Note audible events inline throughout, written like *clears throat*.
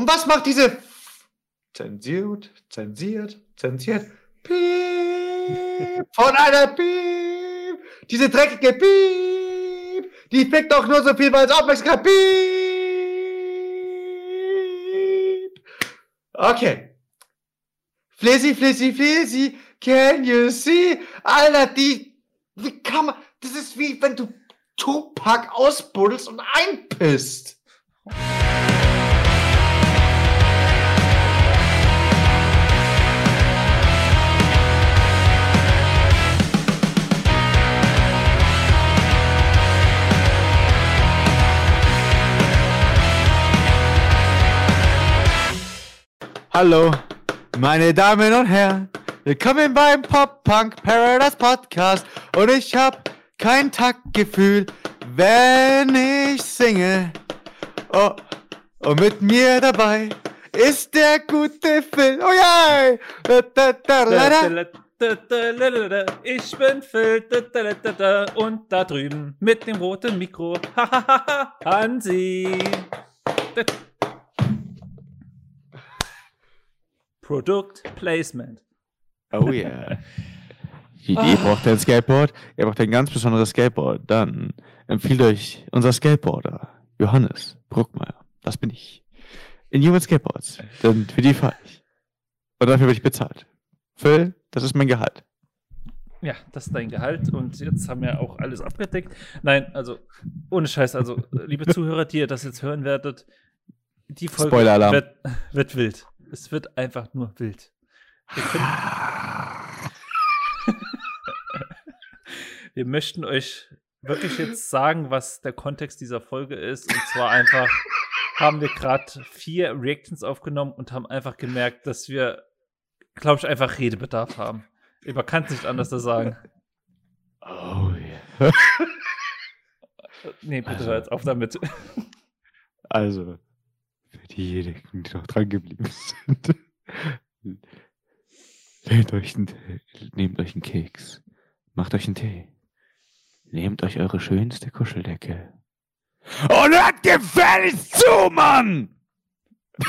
Und was macht diese zensiert, zensiert, zensiert, piep, von einer piep, diese dreckige piep, die fickt doch nur so viel, weil es Aufmerksamkeit piep. Okay. Flizzy, Flizzy, Flizzy, can you see? Alter, die, wie kann man, das ist wie wenn du Tupac ausbuddelst und einpisst. Hallo, meine Damen und Herren, willkommen beim Pop Punk Paradise Podcast und ich hab kein Taktgefühl, wenn ich singe. Oh, und mit mir dabei ist der gute Phil. Oh ja! Ich bin Phil und da drüben mit dem roten Mikro Hansi. Product Placement. Oh yeah. Die Idee braucht ein Skateboard, ihr braucht ein ganz besonderes Skateboard. Dann empfiehlt euch unser Skateboarder, Johannes Bruckmeier. Das bin ich. In Human Skateboards. Denn für die fahre ich. Und dafür werde ich bezahlt. Phil, das ist mein Gehalt. Ja, das ist dein Gehalt und jetzt haben wir auch alles abgedeckt. Nein, also ohne Scheiß, also liebe Zuhörer, die ihr das jetzt hören werdet, die Folge wird, wird wild. Es wird einfach nur wild. Wir, *laughs* Wir möchten euch wirklich jetzt sagen, was der Kontext dieser Folge ist. Und zwar einfach haben wir gerade vier Reactions aufgenommen und haben einfach gemerkt, dass wir, glaube ich, einfach Redebedarf haben. Man kann es nicht anders sagen. Oh yeah. nee, bitte also, hör jetzt auf damit. Also, diejenigen, die noch dran geblieben sind. *laughs* Nehmt euch, einen, nehmt euch einen Keks. Macht euch einen Tee. Nehmt euch eure schönste Kuscheldecke. Und hört gefälligst zu, Mann! *laughs*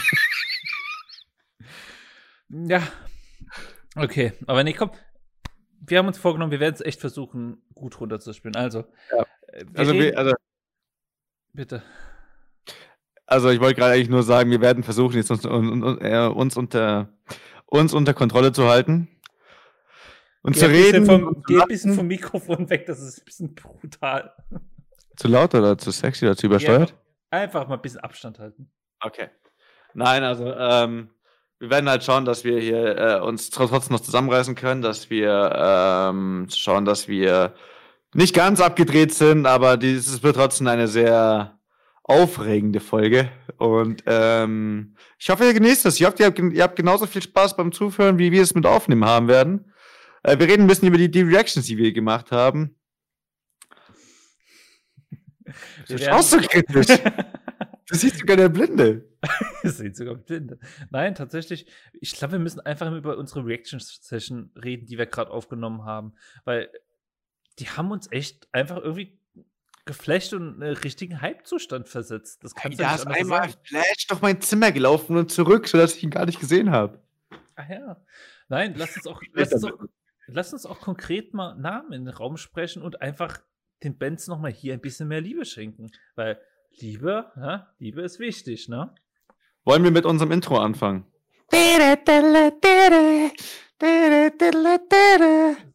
ja. Okay, aber nee, komm. Wir haben uns vorgenommen, wir werden es echt versuchen, gut runterzuspielen. Also, ja. Äh, also, wir, also, bitte. Also ich wollte gerade eigentlich nur sagen, wir werden versuchen, jetzt uns, äh, uns, unter, uns unter Kontrolle zu halten. Und geh zu reden. Vom, geh ein bisschen vom Mikrofon weg, das ist ein bisschen brutal. Zu laut oder zu sexy oder zu übersteuert? Ja, einfach mal ein bisschen Abstand halten. Okay. Nein, also ähm, wir werden halt schauen, dass wir hier äh, uns trotzdem noch zusammenreißen können, dass wir ähm, schauen, dass wir nicht ganz abgedreht sind, aber dieses wird trotzdem eine sehr aufregende Folge. Und ähm, ich hoffe, ihr genießt es. Ich hoffe, ihr habt, ihr habt genauso viel Spaß beim Zuhören, wie wir es mit Aufnehmen haben werden. Äh, wir reden ein bisschen über die, die Reactions, die wir gemacht haben. *laughs* Du schaust so kritisch. *laughs* du siehst sogar der Blinde. *laughs* du siehst sogar Blinde. Nein, tatsächlich, ich glaube, wir müssen einfach über unsere Reaction-Session reden, die wir gerade aufgenommen haben. Weil die haben uns echt einfach irgendwie geflasht und einen richtigen Hype-Zustand versetzt. Das kannst hey, du nicht ist einmal sagen. Flash durch mein Zimmer gelaufen und zurück, sodass ich ihn gar nicht gesehen habe. Ach ja. Nein, lass uns auch, *laughs* lass uns auch, lass uns auch konkret mal Namen in den Raum sprechen und einfach den Bands nochmal hier ein bisschen mehr Liebe schenken. Weil Liebe, ja, Liebe ist wichtig, ne? Wollen wir mit unserem Intro anfangen?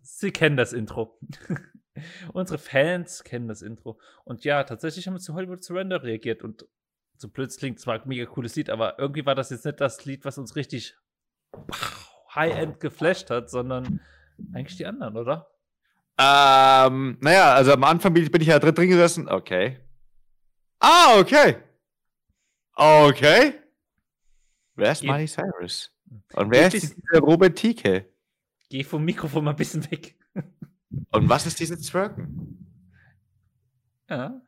Sie kennen das Intro. *laughs* Unsere Fans kennen das Intro. Und ja, tatsächlich haben wir zu Hollywood Surrender reagiert und so plötzlich klingt zwar ein mega cooles Lied, aber irgendwie war das jetzt nicht das Lied, was uns richtig High-End geflasht hat, sondern eigentlich die anderen, oder? Ähm, naja, also am Anfang bin ich ja drin gesessen. Okay. Ah, okay. Okay. Wer ist Miley Cyrus? Und wer ist dieser Robert Tike? Geh vom Mikrofon mal ein bisschen weg. Und was ist dieses Twerken? Ja.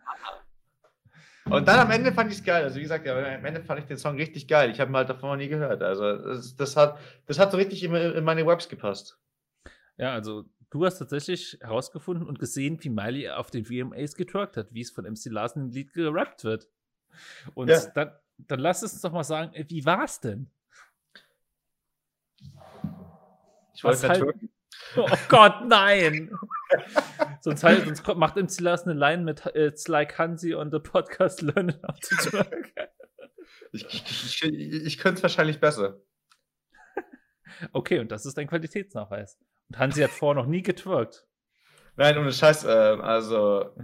Und dann am Ende fand ich es geil. Also wie gesagt, ja, am Ende fand ich den Song richtig geil. Ich habe ihn halt davon noch nie gehört. Also das, das, hat, das hat so richtig in, in meine Webs gepasst. Ja, also du hast tatsächlich herausgefunden und gesehen, wie Miley auf den VMAs getwerkt hat, wie es von MC Larsen im Lied gerappt wird. Und ja. dann, dann lass uns doch mal sagen, äh, wie war's denn? Ich wollte halt... Oh Gott, nein! sonst, halt, sonst macht im Silas eine Line mit uh, It's like Hansi on the podcast Learning how to twerk. Ich, ich, ich, ich könnte es wahrscheinlich besser. Okay, und das ist ein Qualitätsnachweis. Und Hansi hat vorher noch nie getwerkt. Nein, ohne Scheiß, äh, also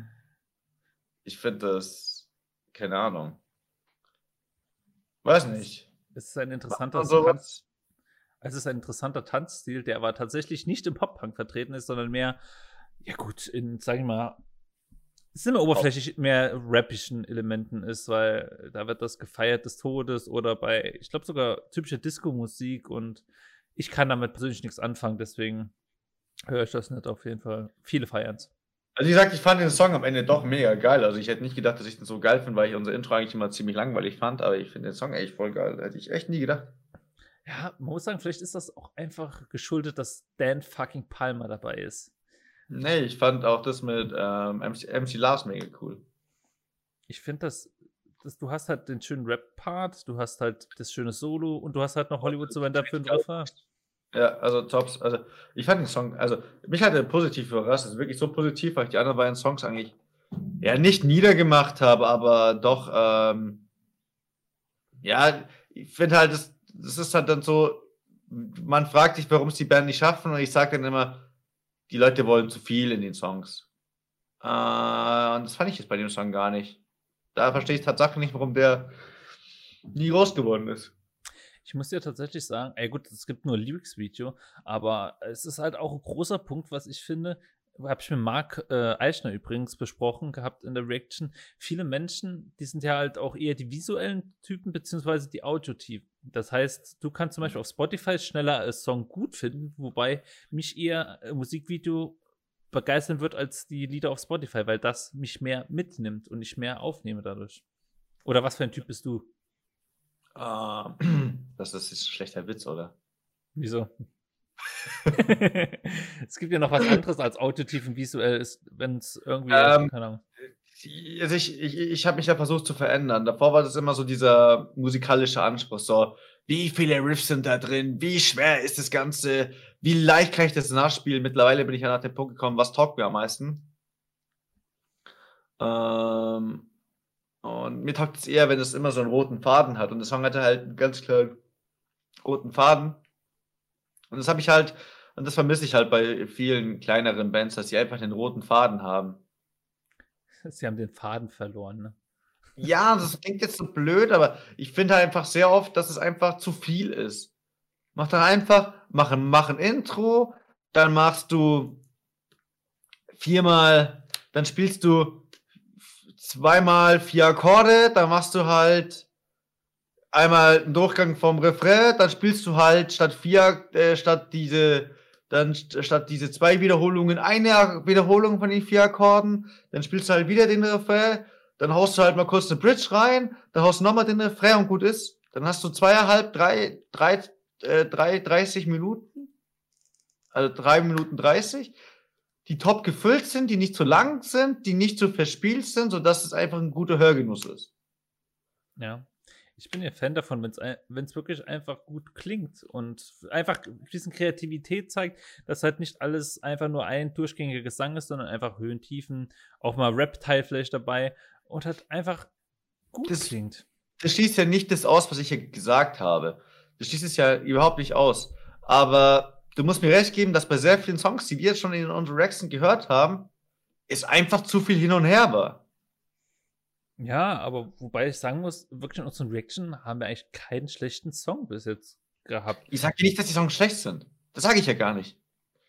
ich finde das, keine Ahnung. Weiß nicht. Es ist ein interessanter Tanz. Es ist ein interessanter Tanzstil, der aber tatsächlich nicht im Pop-Punk vertreten ist, sondern mehr, ja gut, in, sag ich mal, es sind oberflächlich mehr rappischen Elementen ist, weil da wird das gefeiert des Todes oder bei, ich glaube sogar typische Disco-Musik und ich kann damit persönlich nichts anfangen, deswegen höre ich das nicht auf jeden Fall. Viele feiern es. Also wie gesagt, ich fand den Song am Ende doch mega geil. Also ich hätte nicht gedacht, dass ich den so geil finde, weil ich unser Intro eigentlich immer ziemlich langweilig fand, aber ich finde den Song echt voll geil. Hätte ich echt nie gedacht. Ja, man muss sagen, vielleicht ist das auch einfach geschuldet, dass Dan fucking Palmer dabei ist. Nee, ich fand auch das mit ähm, MC, MC Lars mega cool. Ich finde das, das, du hast halt den schönen Rap-Part, du hast halt das schöne Solo und du hast halt noch Hollywood Surrender für den Refrain. Ja, also Tops. Also ich fand den Song, also mich hat er positiv überrascht. Also wirklich so positiv, weil ich die anderen beiden Songs eigentlich ja nicht niedergemacht habe, aber doch, ähm, ja, ich finde halt, das, das ist halt dann so, man fragt sich, warum es die Band nicht schaffen und ich sage dann immer, die Leute wollen zu viel in den Songs. Äh, und das fand ich jetzt bei dem Song gar nicht. Da verstehe ich tatsächlich nicht, warum der nie groß geworden ist. Ich muss ja tatsächlich sagen, ey gut, es gibt nur Lyrics-Video, aber es ist halt auch ein großer Punkt, was ich finde, habe ich mit Marc äh, Eichner übrigens besprochen gehabt in der Reaction. Viele Menschen, die sind ja halt auch eher die visuellen Typen, beziehungsweise die Audiotypen. Das heißt, du kannst zum Beispiel auf Spotify schneller einen Song gut finden, wobei mich eher ein Musikvideo begeistern wird als die Lieder auf Spotify, weil das mich mehr mitnimmt und ich mehr aufnehme dadurch. Oder was für ein Typ bist du? Uh, *clears throat* das ist ein schlechter Witz, oder? Wieso? *laughs* es gibt ja noch was anderes als audiotiven visuell ist, wenn es irgendwie. Ähm, keine Ahnung. Also ich, ich, ich habe mich ja versucht zu verändern. Davor war das immer so dieser musikalische Anspruch. So, wie viele Riffs sind da drin? Wie schwer ist das Ganze? Wie leicht kann ich das nachspielen? Mittlerweile bin ich ja nach dem Punkt gekommen, was taugt mir am meisten? Ähm, und mir taugt es eher, wenn es immer so einen roten Faden hat. Und der Song hatte halt einen ganz klaren roten Faden. Und das habe ich halt, und das vermisse ich halt bei vielen kleineren Bands, dass sie einfach den roten Faden haben. Sie haben den Faden verloren, ne? Ja, das klingt jetzt so blöd, aber ich finde halt einfach sehr oft, dass es einfach zu viel ist. Mach dann einfach, mach, mach ein Intro, dann machst du viermal, dann spielst du zweimal vier Akkorde, dann machst du halt einmal einen Durchgang vom Refrain, dann spielst du halt statt vier, äh, statt diese, dann statt diese zwei Wiederholungen eine Wiederholung von den vier Akkorden, dann spielst du halt wieder den Refrain, dann haust du halt mal kurz eine Bridge rein, dann haust du nochmal den Refrain und gut ist. Dann hast du zweieinhalb, drei, drei, äh, drei, 30 Minuten, also drei Minuten dreißig die top gefüllt sind, die nicht zu lang sind, die nicht zu verspielt sind, sodass es einfach ein guter Hörgenuss ist. Ja. Ich bin ja Fan davon, wenn es wirklich einfach gut klingt und einfach ein bisschen Kreativität zeigt, dass halt nicht alles einfach nur ein durchgängiger Gesang ist, sondern einfach Höhen, Tiefen, auch mal Rap-Teil vielleicht dabei und halt einfach gut das, klingt. Das schließt ja nicht das aus, was ich hier gesagt habe. Das schließt es ja überhaupt nicht aus. Aber du musst mir recht geben, dass bei sehr vielen Songs, die wir jetzt schon in unseren Rexen gehört haben, es einfach zu viel hin und her war. Ja, aber wobei ich sagen muss, wirklich in unseren Reaction haben wir eigentlich keinen schlechten Song bis jetzt gehabt. Ich sage nicht, dass die Songs schlecht sind. Das sage ich ja gar nicht.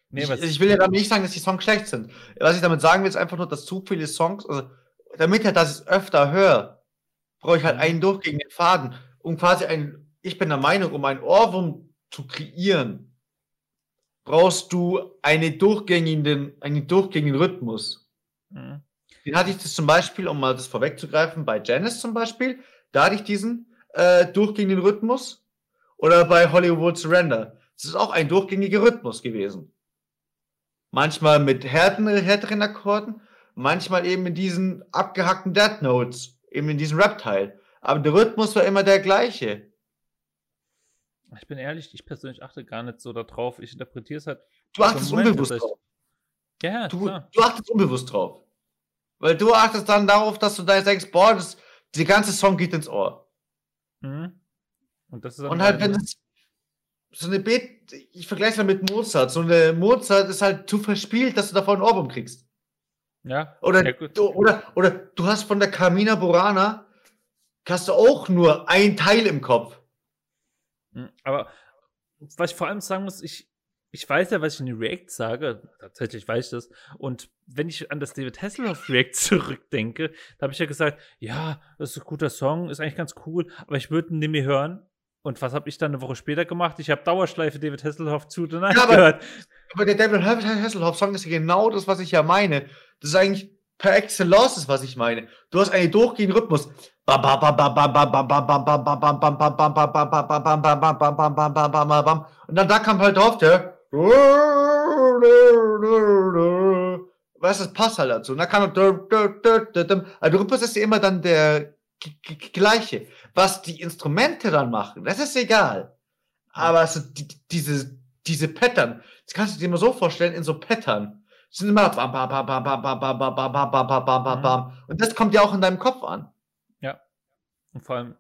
Nee, ich, ich, will ja damit nicht sagen, dass die Songs schlecht sind. Was ich damit sagen will, ist einfach nur, dass zu viele Songs, also damit halt, dass ich es öfter höre, brauche ich halt einen durchgehenden Faden. Um quasi ein, ich bin der Meinung, um einen Ohrwurm zu kreieren, brauchst du eine durchgängigen, einen durchgängigen Rhythmus. Mhm. Den hatte ich das zum Beispiel, um mal das vorwegzugreifen, bei Janice zum Beispiel, da hatte ich diesen äh, durchgängigen Rhythmus. Oder bei Hollywood Surrender. Das ist auch ein durchgängiger Rhythmus gewesen. Manchmal mit härteren, härteren Akkorden, manchmal eben in diesen abgehackten Dead Notes, eben in diesem Rap-Teil. aber der Rhythmus war immer der gleiche. Ich bin ehrlich, ich persönlich achte gar nicht so darauf. Ich interpretiere es halt. Du achtest unbewusst drauf. Ja, du, du achtest unbewusst drauf. Weil du achtest dann darauf, dass du da jetzt denkst, boah, das, die ganze Song geht ins Ohr. Mhm. Und, das ist Und halt, wenn es so eine Bet, ich vergleiche es mal mit Mozart. So eine Mozart ist halt zu verspielt, dass du davon einen Ohrwurm kriegst. Ja. Oder, ja, du, oder, oder du hast von der Carmina Burana hast du auch nur ein Teil im Kopf. Hm, aber was ich vor allem sagen muss, ich, ich weiß ja, was ich in den React sage. Tatsächlich weiß ich das. Und wenn ich an das David Hasselhoff React zurückdenke, da habe ich ja gesagt, ja, das ist ein guter Song, ist eigentlich ganz cool, aber ich würde ihn nicht mehr hören. Und was habe ich dann eine Woche später gemacht? Ich habe Dauerschleife David Hasselhoff zu und ja, aber, gehört. Aber der David Hasselhoff Song ist ja genau das, was ich ja meine. Das ist eigentlich per Excellence, was ich meine. Du hast einen durchgehenden Rhythmus. Und dann da kam halt drauf der. Weißt du, das passt halt dazu. Und dann kam der Rhythmus ist ja immer dann der gleiche. Was die Instrumente dann machen, das ist egal. Aber so die, diese, diese Pattern, das kannst du dir mal so vorstellen, in so Pattern. sind immer bam, bam, bam, bam, bam, bam, bam, bam, bam, bam, bam, bam, bam. Und das kommt ja auch in deinem Kopf an. Und vor allem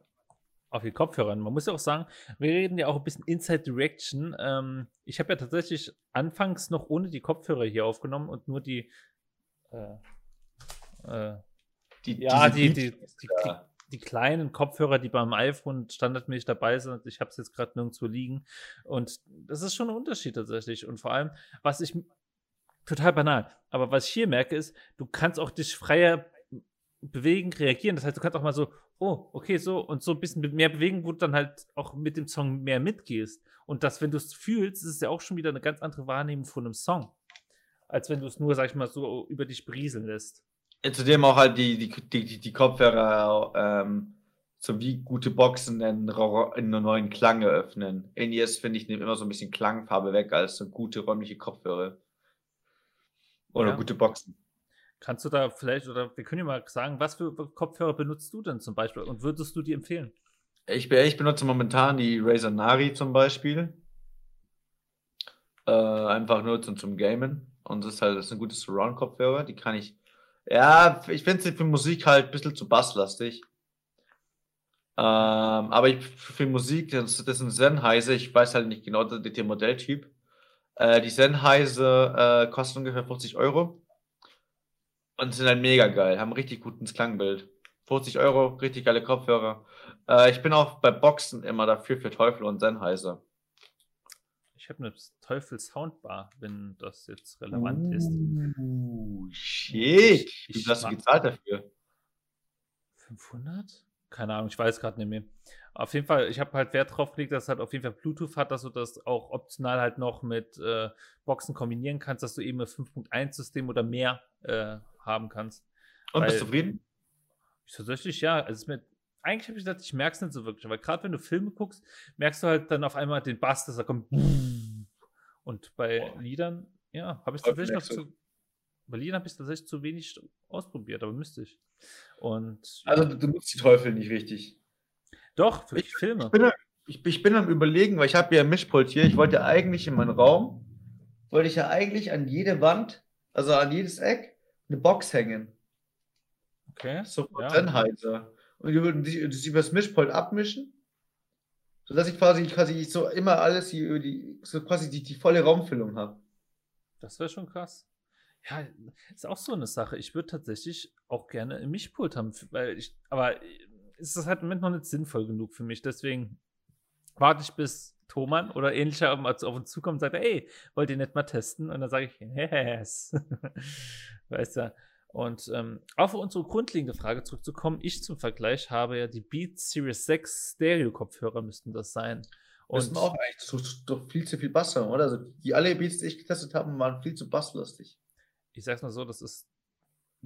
auf die Kopfhörer. Man muss ja auch sagen, wir reden ja auch ein bisschen Inside Direction. Ähm, ich habe ja tatsächlich anfangs noch ohne die Kopfhörer hier aufgenommen und nur die, äh, äh, die ja, die, die, die, die, kleinen Kopfhörer, die beim iPhone standardmäßig dabei sind. Ich habe es jetzt gerade nirgendwo liegen. Und das ist schon ein Unterschied tatsächlich. Und vor allem, was ich total banal, aber was ich hier merke, ist, du kannst auch dich freier bewegen, reagieren. Das heißt, du kannst auch mal so oh, okay, so und so ein bisschen mehr bewegen, wo du dann halt auch mit dem Song mehr mitgehst. Und das, wenn du es fühlst, ist es ja auch schon wieder eine ganz andere Wahrnehmung von einem Song. Als wenn du es nur, sag ich mal, so über dich berieseln lässt. Zudem auch halt die, die, die, die Kopfhörer ähm, so wie gute Boxen in, in einen neuen Klang eröffnen. In-Ears, finde ich, nehmen immer so ein bisschen Klangfarbe weg als so gute räumliche Kopfhörer. Oder ja. gute Boxen. Kannst du da vielleicht, oder wir können ja mal sagen, was für Kopfhörer benutzt du denn zum Beispiel und würdest du die empfehlen? Ich, ich benutze momentan die Razer Nari zum Beispiel. Äh, einfach nur zum, zum Gamen. Und das ist halt das ist ein gutes Surround-Kopfhörer. Die kann ich. Ja, ich finde sie für Musik halt ein bisschen zu basslastig. Ähm, aber ich, für Musik, das, das ein Sennheiser, ich weiß halt nicht genau der Modelltyp. Äh, die Sennheiser äh, kosten ungefähr 40 Euro. Und sind halt mega geil, haben richtig gutes Klangbild. 50 Euro, richtig geile Kopfhörer. Äh, ich bin auch bei Boxen immer dafür für Teufel und Sennheiser. Ich habe eine Teufel Soundbar, wenn das jetzt relevant uh, ist. Shit. Wie viel hast du gezahlt dafür? 500? Keine Ahnung, ich weiß gerade nicht mehr. Auf jeden Fall, ich habe halt Wert drauf gelegt, dass es halt auf jeden Fall Bluetooth hat, dass du das auch optional halt noch mit äh, Boxen kombinieren kannst, dass du eben ein 5.1-System oder mehr äh, haben kannst. Und Weil, bist du zufrieden? Tatsächlich ja. Also mit, eigentlich habe ich gedacht, ich merke es nicht so wirklich. Aber gerade wenn du Filme guckst, merkst du halt dann auf einmal den Bass, dass er kommt. *laughs* Und bei Boah. Liedern, ja, habe ich tatsächlich noch zu. Bei Liedern habe ich tatsächlich zu wenig ausprobiert, aber müsste ich. Und, also du nutzt die Teufel nicht richtig. Doch, für ich, Filme. Ich bin, ich, ich bin am überlegen, weil ich habe ja ein Mischpult hier. Ich wollte eigentlich in meinen Raum, wollte ich ja eigentlich an jede Wand, also an jedes Eck, eine Box hängen. Okay. So ja. Sennheiser. Und die würden sich das übers Mischpult abmischen, sodass ich quasi, quasi so immer alles hier, die, so quasi die, die volle Raumfüllung habe. Das wäre schon krass. Ja, ist auch so eine Sache. Ich würde tatsächlich auch gerne ein Mischpult haben, weil ich, aber ist das halt im Moment noch nicht sinnvoll genug für mich. Deswegen warte ich bis Thomann oder ähnlicher auf uns zukommt und sagt, ey, wollt ihr nicht mal testen? Und dann sage ich, yes. *laughs* weißt du. Und ähm, auf unsere grundlegende Frage zurückzukommen, ich zum Vergleich habe ja die Beats Series 6 Stereo-Kopfhörer müssten das sein. Und müssen auch eigentlich so, doch viel zu viel Bass haben, oder? Also die alle Beats, die ich getestet habe, waren viel zu basslastig. Ich sag's mal so, das ist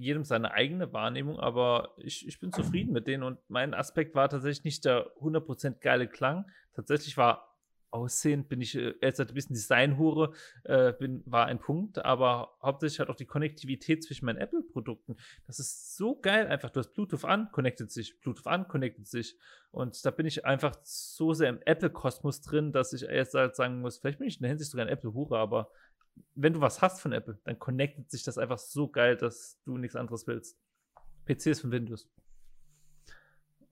jedem seine eigene Wahrnehmung, aber ich, ich bin zufrieden mit denen und mein Aspekt war tatsächlich nicht der 100% geile Klang. Tatsächlich war Aussehen bin ich äh, jetzt ein bisschen Designhure, äh, bin, war ein Punkt, aber hauptsächlich halt auch die Konnektivität zwischen meinen Apple-Produkten. Das ist so geil einfach. Du hast Bluetooth an, connectet sich, Bluetooth an, connectet sich. Und da bin ich einfach so sehr im Apple-Kosmos drin, dass ich erst halt sagen muss, vielleicht bin ich in der Hinsicht sogar ein Apple-Hure, aber wenn du was hast von Apple, dann connectet sich das einfach so geil, dass du nichts anderes willst. PC ist von Windows.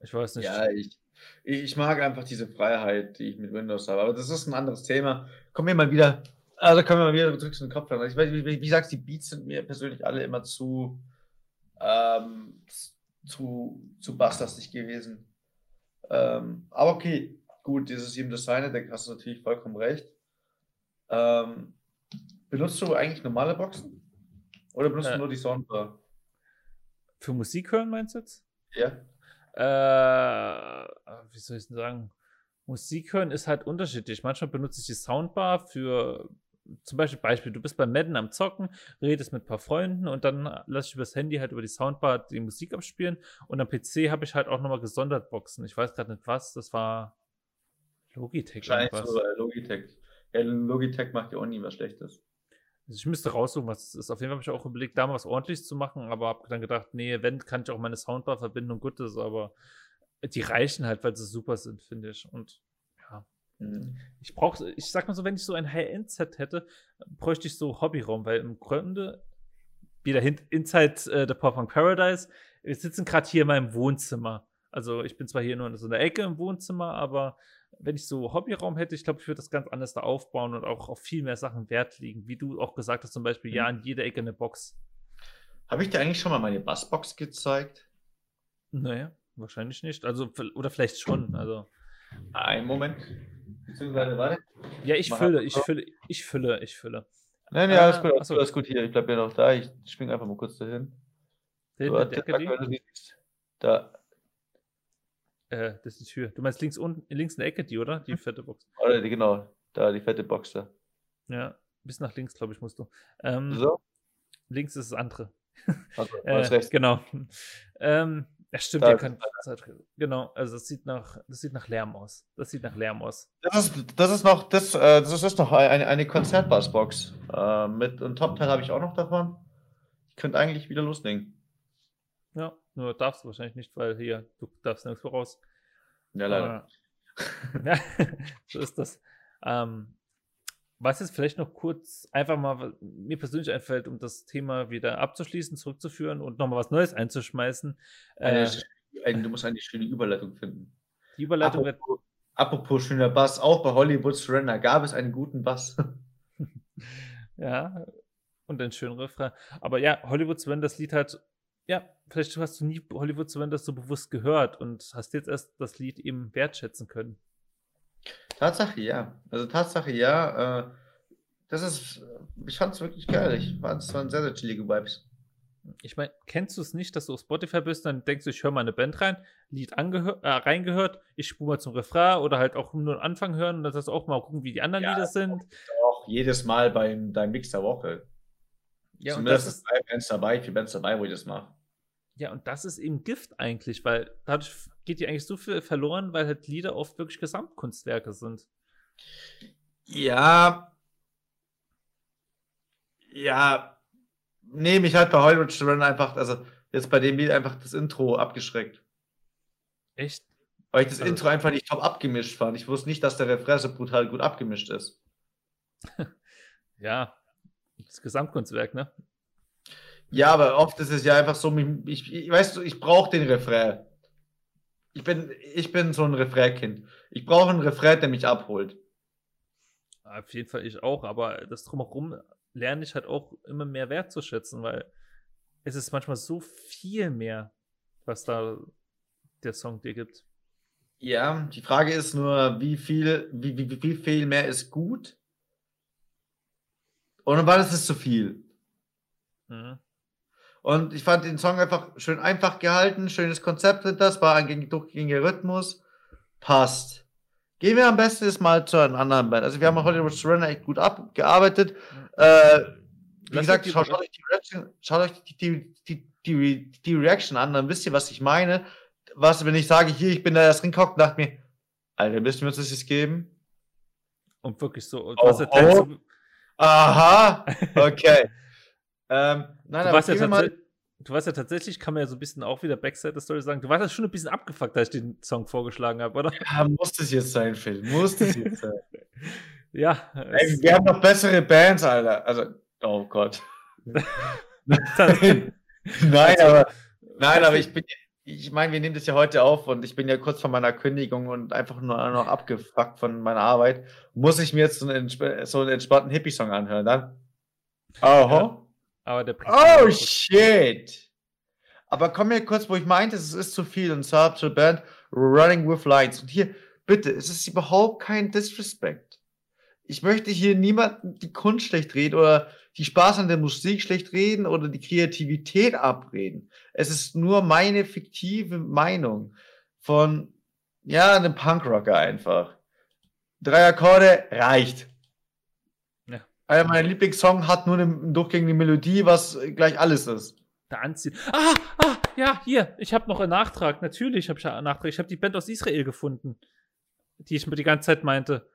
Ich weiß nicht. Ja, ich, ich mag einfach diese Freiheit, die ich mit Windows habe. Aber das ist ein anderes Thema. Kommen wir mal wieder, also kommen wir mal wieder zurück zu den Kopfhörern. Ich wie, wie, wie sagst die Beats sind mir persönlich alle immer zu, ähm, zu, zu basslastig gewesen. Ähm, aber okay, gut, dieses Team Designer, da hast du natürlich vollkommen recht. Ähm, benutzt du eigentlich normale Boxen? Oder benutzt äh, du nur die Soundbar? Für Musik hören meinst du jetzt? Ja äh, wie soll ich denn sagen? Musik hören ist halt unterschiedlich. Manchmal benutze ich die Soundbar für zum Beispiel Beispiel, du bist beim Madden am Zocken, redest mit ein paar Freunden und dann lasse ich übers Handy halt über die Soundbar die Musik abspielen und am PC habe ich halt auch nochmal gesondert Boxen. Ich weiß gerade nicht was, das war Logitech. Wahrscheinlich so, äh, Logitech. Ja, Logitech macht ja auch nie was Schlechtes. Also ich müsste raussuchen, was es ist. Auf jeden Fall habe ich auch überlegt, da mal was ordentliches zu machen, aber habe dann gedacht, nee, wenn, kann ich auch meine Soundbar verbinden und gut ist, aber die reichen halt, weil sie super sind, finde ich. Und ja. Mhm. Ich brauche, ich sag mal so, wenn ich so ein High-End-Set hätte, bräuchte ich so Hobbyraum, weil im Grunde, wieder hin, Inside äh, the Pop Punk Paradise, wir sitzen gerade hier in meinem Wohnzimmer. Also ich bin zwar hier nur in so einer Ecke im Wohnzimmer, aber wenn ich so Hobbyraum hätte, ich glaube, ich würde das ganz anders da aufbauen und auch auf viel mehr Sachen Wert legen. Wie du auch gesagt hast, zum Beispiel, mhm. ja, in jeder Ecke eine Box. Habe ich dir eigentlich schon mal meine Bassbox gezeigt? Naja, wahrscheinlich nicht. Also, oder vielleicht schon. Also. Ein Moment. Beziehungsweise, warte. Ja, ich fülle, ich fülle, ich fülle, ich fülle. Nein, ja, alles ah, gut, alles, alles gut hier. Ich bleibe ja noch da. Ich springe einfach mal kurz dahin. So, da, äh, das ist die Tür. Du meinst links unten, links in der Ecke die, oder? Die fette Box. Oder die, genau, da, die fette Box da. Ja, bis nach links, glaube ich, musst du. Ähm, so? Links ist das andere. Also, *laughs* äh, rechts. Genau. Ähm, ja, stimmt, da, kann, genau, also das sieht nach, das sieht nach Lärm aus. Das sieht nach Lärm aus. Das ist, das ist noch, das, äh, das ist noch eine, eine Konzertbassbox. Äh, mit einem Top-Teil habe ich auch noch davon. Ich könnte eigentlich wieder loslegen. Nur darfst du wahrscheinlich nicht, weil hier, du darfst nichts voraus. Ja, leider. *laughs* ja, so ist das. Ähm, was jetzt vielleicht noch kurz einfach mal mir persönlich einfällt, um das Thema wieder abzuschließen, zurückzuführen und nochmal was Neues einzuschmeißen. Eine, äh, du musst eine schöne Überleitung finden. Die Überleitung apropos, wird. Apropos schöner Bass, auch bei Hollywood Surrender gab es einen guten Bass. *laughs* ja, und einen schönen Refrain. Aber ja, Hollywood Surrender, das Lied hat ja, vielleicht hast du nie Hollywood zumindest so bewusst gehört und hast jetzt erst das Lied eben wertschätzen können. Tatsache ja. Also Tatsache ja. Äh, das ist, ich fand es wirklich geil. Ich fand es waren sehr, sehr chillige Vibes. Ich meine, kennst du es nicht, dass du auf Spotify bist, dann denkst du, ich höre mal eine Band rein, Lied äh, reingehört, ich spule mal zum Refrain oder halt auch nur den Anfang hören und das auch mal gucken, wie die anderen ja, Lieder sind. Auch jedes Mal beim deinem Mix der Woche. Ja, Zumindest und das ist drei Bands dabei, vier Bands dabei, wo ich das mache. Ja, und das ist eben Gift eigentlich, weil dadurch geht dir eigentlich so viel verloren, weil halt Lieder oft wirklich Gesamtkunstwerke sind. Ja. Ja. Nee, mich halt bei Hollywood Run einfach, also jetzt bei dem Lied einfach das Intro abgeschreckt. Echt? Weil ich das also, Intro einfach nicht top abgemischt fand. Ich wusste nicht, dass der Refrain so brutal gut abgemischt ist. *laughs* ja, das Gesamtkunstwerk, ne? Ja, aber oft ist es ja einfach so, ich, ich weißt du, ich brauche den Refrain. Ich bin, ich bin so ein Refrain-Kind. Ich brauche einen Refrain, der mich abholt. Auf jeden Fall ich auch, aber das drumherum lerne ich halt auch immer mehr wertzuschätzen, weil es ist manchmal so viel mehr, was da der Song dir gibt. Ja, die Frage ist nur, wie viel, wie, wie, wie viel mehr ist gut? Und wann ist es zu viel? Mhm. Und ich fand den Song einfach schön einfach gehalten, schönes Konzept sind das, war ein durchgängiger Rhythmus, passt. Gehen wir am besten jetzt mal zu einem anderen Band. Also wir haben Hollywood Surrender echt gut abgearbeitet. Äh, wie Lass gesagt, schaut, schaut, euch, die Reaction, schaut euch die, die, die, die, Reaction an, dann wisst ihr, was ich meine. Was, wenn ich sage, hier, ich bin da erst hingehockt und dachte mir, Alter, müssen wir uns das jetzt geben? Und wirklich so. Und Oh, was oh. so, Aha, *laughs* okay. Ähm, nein, du, warst ja mal, tatsächlich, du warst ja tatsächlich, kann man ja so ein bisschen auch wieder Backside-Story sagen, du warst ja schon ein bisschen abgefuckt, als ich den Song vorgeschlagen habe, oder? ja, muss das jetzt sein, Phil? Muss das jetzt sein? *laughs* Ja. Ey, wir haben noch bessere Bands, Alter. Also, oh Gott. *laughs* Nein, Also, aber, nein, aber ich bin, ich meine, wir nehmen das ja heute auf und ich bin ja kurz vor meiner Kündigung und einfach nur noch abgefuckt von meiner Arbeit. Muss ich mir jetzt so einen, so einen entspannten Hippie-Song anhören dann? Oh, aber der oh shit! Aber komm mir kurz, wo ich meinte, es ist zu viel und zwar zur Band Running with Lights. Und hier, bitte, es ist überhaupt kein Disrespect. Ich möchte hier niemanden die Kunst schlecht reden oder die Spaß an der Musik schlecht reden oder die Kreativität abreden. Es ist nur meine fiktive Meinung von, ja, einem Punkrocker einfach. Drei Akkorde reicht. Ja. Einer meiner Lieblingssongs hat nur eine durchgängige Melodie, was gleich alles ist. da anziehen. Ah, ah, ja, hier, ich habe noch einen Nachtrag. Natürlich habe ich einen Nachtrag. Ich habe die Band aus Israel gefunden, die ich mir die ganze Zeit meinte.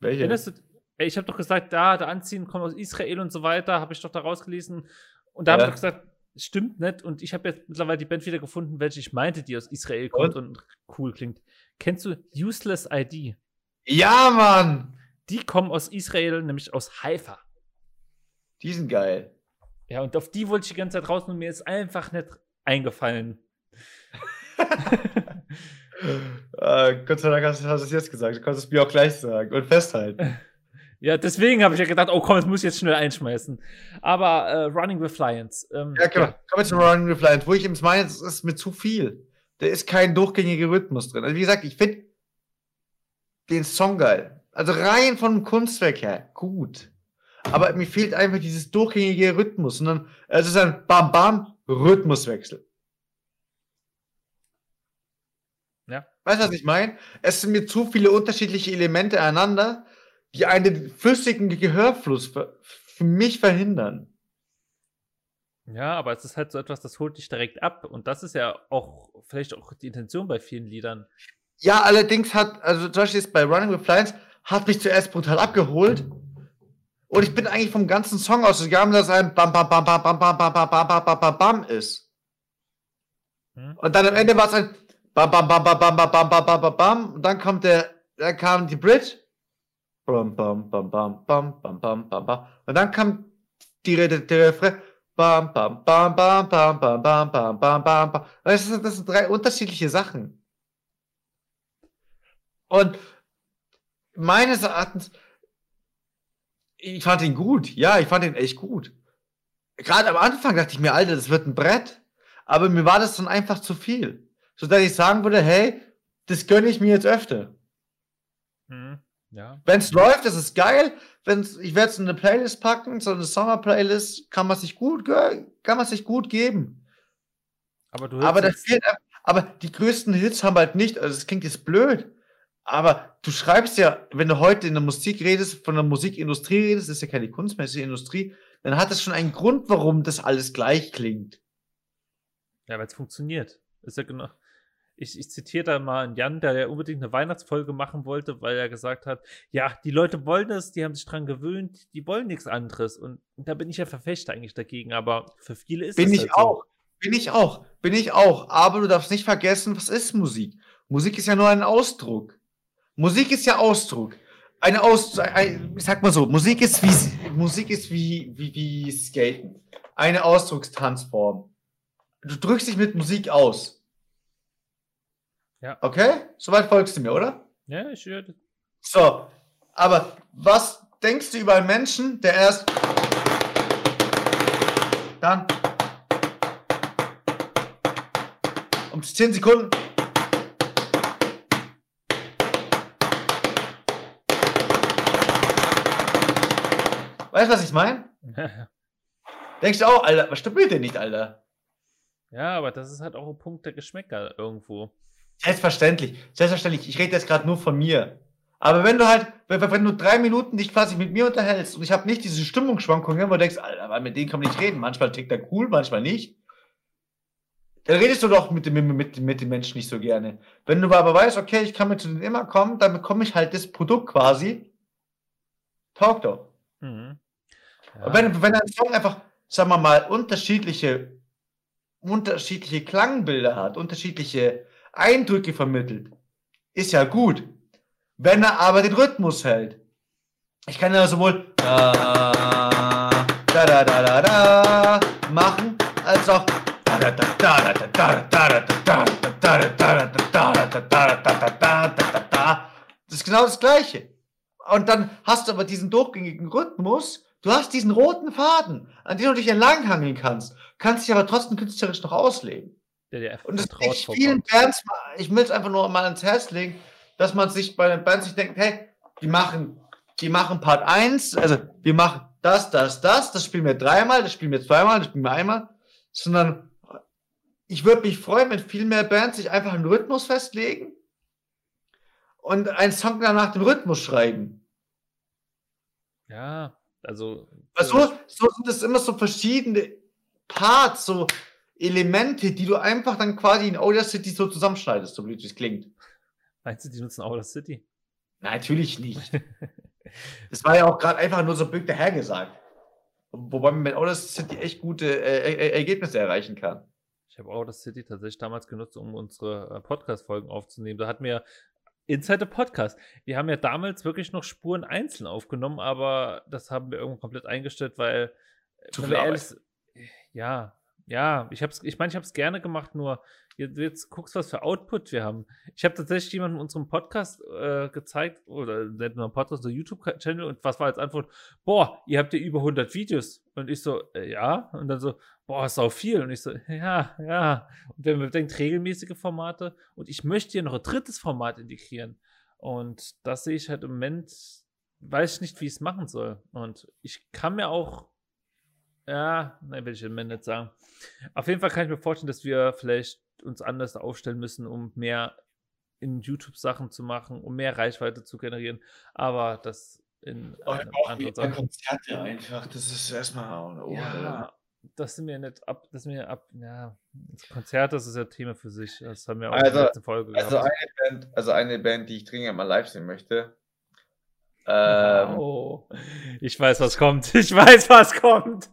Welche? Erinnerst du? Ich habe doch gesagt, da, der Anziehen kommt aus Israel und so weiter, habe ich doch da rausgelesen. Und da habe Ja. ich doch gesagt, stimmt nicht. Und ich habe jetzt mittlerweile die Band wieder gefunden, welche ich meinte, die aus Israel kommt und, cool klingt. Kennst du Useless ID? Ja, Mann! Die kommen aus Israel, nämlich aus Haifa. Die sind geil. Ja, und auf die wollte ich die ganze Zeit raus und mir ist einfach nicht eingefallen. *laughs* Äh, Gott sei Dank hast, du es jetzt gesagt. Du konntest es mir auch gleich sagen und festhalten. *laughs* Ja, deswegen habe ich ja gedacht, oh komm, das muss ich jetzt schnell einschmeißen. Aber äh, Running with Lions. Ähm, Ja, genau. Kommen wir zu Running with Lions, wo ich eben meine, es ist mir zu viel. Da ist kein durchgängiger Rhythmus drin. Also wie gesagt, ich finde den Song geil. Also rein vom Kunstwerk her, gut. Aber mir fehlt einfach dieses durchgängige Rhythmus, sondern es ist ein Bam-Bam-Rhythmuswechsel. Ja. Weißt du, was ich meine? Es sind mir zu viele unterschiedliche Elemente einander, die einen flüssigen Gehörfluss für, für mich verhindern. Ja, aber es ist halt so etwas, das holt dich direkt ab. Und das ist ja auch vielleicht auch die Intention bei vielen Liedern. Ja, allerdings hat, also zum Beispiel jetzt bei Running with Lions, hat mich zuerst brutal abgeholt. Und ich bin eigentlich vom ganzen Song ausgegangen, dass ein Bam, Bam, Bam, Bam, Bam, Bam, Bam, Bam, Bam, Bam, Bam, Bam, Bam ist. Hm? Und dann am Ende war es ein Bam, Bam, Bam, Bam, Bam, Bam, Bam, Bam, Bam, Bam, Bam. Und dann kommt der, dann kam die Bridge. Bam, Bam, Bam, Bam, Bam, Bam, Bam, Bam, Bam. Und dann kam die Rede, der Refrain. Bam, bam, bam, bam, bam, bam, bam, bam, bam, bam, bam. Das sind, das sind drei unterschiedliche Sachen. Und meines Erachtens, ich fand ihn gut. Ja, ich fand ihn echt gut. Gerade am Anfang dachte ich mir, Alter, das wird ein Brett. Aber mir war das dann einfach zu viel. So dass ich sagen würde, hey, das gönne ich mir jetzt öfter. Hm? Ja. Wenn es läuft, das ist geil. Wenn's, ich werde es in eine Playlist packen, so eine Sommer-Playlist, kann man sich gut, kann man sich gut geben. Aber du Aber das fehlt, aber die größten Hits haben halt nicht, also das klingt jetzt blöd, aber du schreibst ja, wenn du heute in der Musik redest, von der Musikindustrie redest, das ist ja keine kunstmäßige Industrie, dann hat das schon einen Grund, warum das alles gleich klingt. Ja, weil es funktioniert. Ist ja genau. Ich, ich zitiere da mal einen Jan, der ja unbedingt eine Weihnachtsfolge machen wollte, weil er gesagt hat, ja, die Leute wollen das, die haben sich dran gewöhnt, die wollen nichts anderes. Und da bin ich ja Verfechter eigentlich dagegen, aber für viele ist Bin das ich halt auch. Bin ich auch. Bin ich auch. Aber du darfst nicht vergessen, was ist Musik? Musik ist ja nur ein Ausdruck. Musik ist ja Ausdruck. Eine Aus, ein, ich sag mal so, Musik ist wie, Musik ist wie, wie, wie Skaten. Eine Ausdruckstanzform. Du drückst dich mit Musik aus. Ja. Okay? Soweit folgst du mir, oder? Ja, ich höre. So. Aber was denkst du über einen Menschen, der erst dann um 10 Sekunden Weißt du, was ich meine? *laughs* Denkst du auch, Alter, was stimmt mit dir nicht, Alter? ja, aber das ist halt auch ein Punkt der Geschmäcker irgendwo. Selbstverständlich, selbstverständlich. Ich rede jetzt gerade nur von mir. Aber wenn du halt, wenn, du drei Minuten dich quasi mit mir unterhältst und ich habe nicht diese Stimmungsschwankungen, wo du denkst, Alter, weil mit denen kann man nicht reden. Manchmal tickt er cool, manchmal nicht. Dann redest du doch mit dem, mit, mit, dem Menschen nicht so gerne. Wenn du aber weißt, okay, ich kann mit zu denen immer kommen, dann bekomme ich halt das Produkt quasi Taugt doch. Mhm. Ja. Wenn, wenn ein Song einfach, sagen wir mal, unterschiedliche, unterschiedliche Klangbilder hat, unterschiedliche Eindrücke vermittelt, ist ja gut. Wenn er aber den Rhythmus hält. Ich kann ja sowohl da, da, da, da, da, da machen, als auch das ist genau das Gleiche. Und dann hast du aber diesen durchgängigen Rhythmus, du hast diesen roten Faden, an dem du dich entlanghangeln kannst, kannst dich aber trotzdem künstlerisch noch ausleben. Ja, und das ist vielen Bands, ich will es einfach nur mal ans Herz legen, dass man sich bei den Bands sich denkt, hey, die machen, die machen Part 1, also wir machen das, das, das, das spielen wir dreimal, das spielen wir zweimal, das spielen wir einmal, sondern ich würde mich freuen, wenn viel mehr Bands sich einfach einen Rhythmus festlegen und einen Song dann nach dem Rhythmus schreiben. Ja, also. also so sind es immer so verschiedene Parts, so Elemente, die du einfach dann quasi in Audacity so zusammenschneidest, so blöd wie es klingt. Meinst du, die nutzen Audacity? Nein, natürlich nicht. *laughs* das war ja auch gerade einfach nur so blöd dahergesagt. Wobei man mit Audacity echt gute äh, äh, Ergebnisse erreichen kann. Ich habe Audacity tatsächlich damals genutzt, um unsere äh, Podcast-Folgen aufzunehmen. Da hat mir Inside the Podcast. Wir haben ja damals wirklich noch Spuren einzeln aufgenommen, aber das haben wir irgendwo komplett eingestellt, weil, Zu viel ehrlich, ja, ja, ich hab's, ich meine, ich habe es gerne gemacht, nur jetzt, jetzt guckst, was für Output wir haben. Ich habe tatsächlich jemandem unserem Podcast äh, gezeigt, oder nicht nur Podcast, oder YouTube-Channel, und was war als Antwort? Boah, ihr habt ja über 100 Videos. Und ich so, äh, ja. Und dann so, boah, ist auch viel. Und ich so, ja, ja. Und wenn man denkt, regelmäßige Formate. Und ich möchte hier noch ein drittes Format integrieren. Und das sehe ich halt im Moment, weiß ich nicht, wie ich es machen soll. Und ich kann mir auch ja, nein, will ich im Moment nicht sagen. Auf jeden Fall kann ich mir vorstellen, dass wir vielleicht uns anders aufstellen müssen, um mehr in YouTube Sachen zu machen, um mehr Reichweite zu generieren. Aber das in oh, anderen Sachen. Konzerte einfach, das ist erstmal oh, ja, das sind mir nicht ab, das sind mir ab, ja, Konzert, das ist ja Thema für sich. Das haben wir auch also, in der letzten Folge also gehabt. Eine Band, also eine Band, die ich dringend mal live sehen möchte. Ähm, oh, ich weiß, was kommt. *laughs* Ich weiß, was kommt